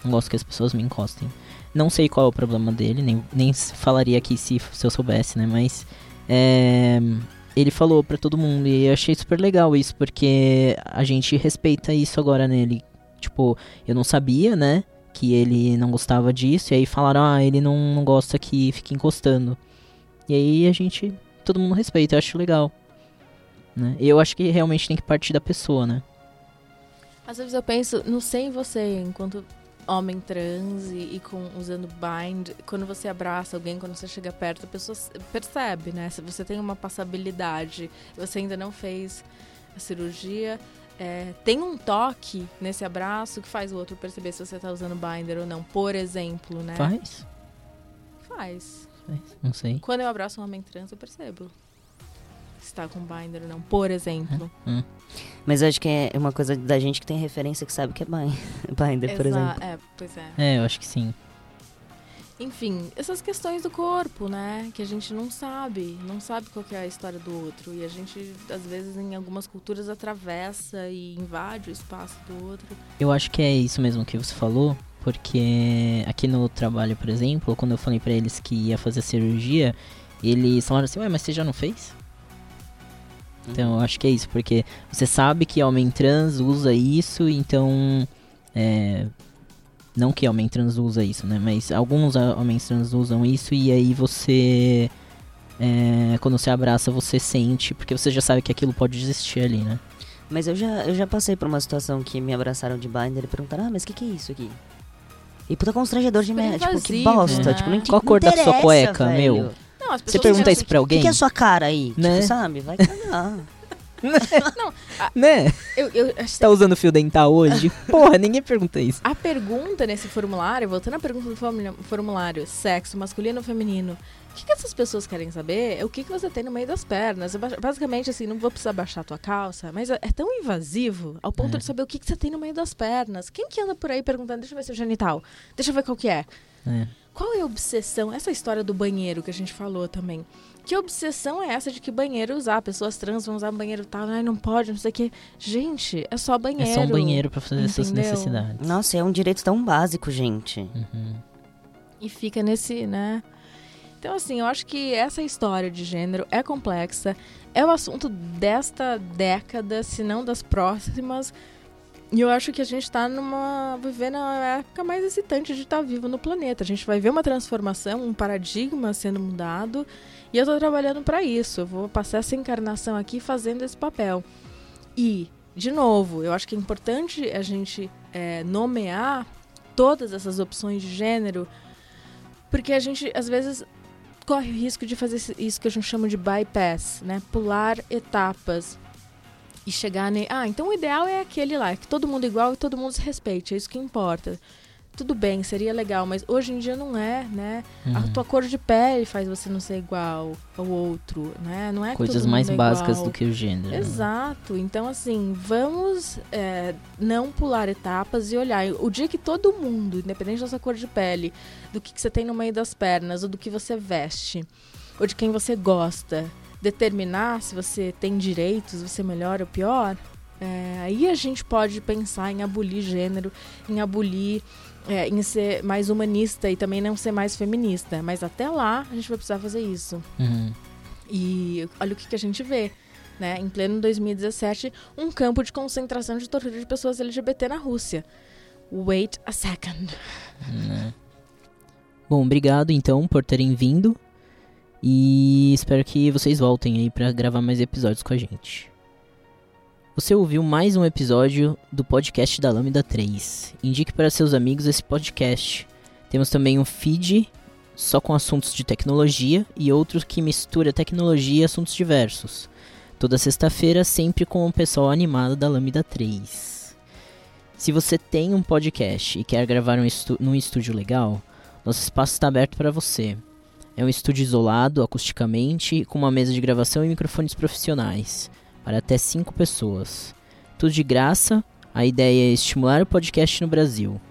Não gosto que as pessoas me encostem. Não sei qual é o problema dele, nem, nem falaria aqui se, se eu soubesse, né? Mas. é, ele falou pra todo mundo e eu achei super legal isso, porque a gente respeita isso agora nele. Tipo, eu não sabia, né? Que ele não gostava disso, e aí falaram, ah, ele não, não gosta que fique encostando. E aí a gente. Todo mundo respeita, eu acho legal. Né? E eu acho que realmente tem que partir da pessoa, né? Às vezes eu penso, não sei em você, enquanto homem trans e, e com, usando bind, quando você abraça alguém, quando você chega perto, a pessoa percebe, né? Se você tem uma passabilidade, você ainda não fez a cirurgia, é, tem um toque nesse abraço que faz o outro perceber se você tá usando binder ou não, por exemplo, né? Faz? Faz. Faz, Não sei. Quando eu abraço um homem trans, eu percebo se tá com binder ou não, por exemplo. Hum. Mas eu acho que é uma coisa da gente que tem referência que sabe que é bind- binder, por exemplo. É, pois é. É, eu acho que sim. Enfim, essas questões do corpo, né? Que a gente não sabe, não sabe qual que é a história do outro. E a gente, às vezes, em algumas culturas, atravessa e invade o espaço do outro. Eu acho que é isso mesmo que você falou, porque aqui no trabalho, por exemplo, quando eu falei pra eles que ia fazer cirurgia, eles falaram assim, ué, mas você já não fez? Então eu acho que é isso, porque você sabe que homem trans usa isso, então. É, não que homem trans usa isso, né? Mas alguns ah, homens trans usam isso e aí você. é, quando você abraça, você sente, porque você já sabe que aquilo pode existir ali, né? Mas eu já, eu já passei por uma situação que me abraçaram de binder e perguntaram, ah, mas o que, que é isso aqui? E puta constrangedor de merda, tipo, que invasivo, bosta, né? tipo, não Qual a cor da sua cueca, velho. meu? Não, Você pergunta isso pra O alguém? que, que é a sua cara aí? Né? Tipo, sabe? Vai cagar. Né? Eu, eu, Você tá usando fio dental hoje? Porra, ninguém pergunta isso. A pergunta nesse formulário, voltando à pergunta do formu- formulário, sexo, masculino ou feminino, o que, que essas pessoas querem saber é o que, que você tem no meio das pernas. É ba- Basicamente, assim, não vou precisar baixar a tua calça, mas é é tão invasivo ao ponto É. de saber o que, que você tem no meio das pernas. Quem que anda por aí perguntando, deixa eu ver seu genital, deixa eu ver qual que é. É. Qual é a obsessão? Essa história do banheiro que a gente falou também. Que obsessão é essa de que banheiro usar? Pessoas trans vão usar banheiro tal, ai, não pode, não sei o quê. Gente, é só banheiro. É só um banheiro pra fazer essas necessidades. Nossa, é um direito tão básico, gente. Uhum. E fica nesse, né? Então, assim, eu acho que essa história de gênero é complexa. É o assunto desta década, se não das próximas. E eu acho que a gente tá numa. vivendo a época mais excitante de estar vivo no planeta. A gente vai ver uma transformação, um paradigma sendo mudado. E eu tô trabalhando para isso. Eu vou passar essa encarnação aqui fazendo esse papel. E, de novo, eu acho que é importante a gente é, nomear todas essas opções de gênero, porque a gente, às vezes, corre o risco de fazer isso que a gente chama de bypass, né? Pular etapas e chegar ne... Ah, então o ideal é aquele lá, é que todo mundo é igual e todo mundo se respeite, é isso que importa. tudo bem, seria legal, mas hoje em dia não é, né? A Uhum. tua cor de pele faz você não ser igual ao outro, né? Não é Coisas mais é básicas do que o gênero. né? Exato. Então, assim, vamos é, não pular etapas e olhar. O dia que todo mundo, independente da sua cor de pele, do que, que você tem no meio das pernas, ou do que você veste, ou de quem você gosta, determinar se você tem direitos, se você é melhor ou pior, é, aí a gente pode pensar em abolir gênero, em abolir. é, em ser mais humanista e também não ser mais feminista. Mas até lá a gente vai precisar fazer isso. Uhum. E olha o que, que a gente vê. Né? Em pleno 2017, um campo de concentração de tortura de pessoas LGBT na Rússia. Wait a second. né? Bom, obrigado então por terem vindo. E espero que vocês voltem aí pra gravar mais episódios com a gente. Você ouviu mais um episódio do podcast da Lambda 3. Indique para seus amigos esse podcast. Temos também um feed só com assuntos de tecnologia e outros que mistura tecnologia e assuntos diversos. Toda sexta-feira, sempre com o pessoal animado da Lambda 3. Se você tem um podcast e quer gravar um estu num estúdio legal, nosso espaço está aberto para você. É um estúdio isolado, acusticamente, com uma mesa de gravação e microfones profissionais, para até 5 pessoas. Tudo de graça, a ideia é estimular o podcast no Brasil.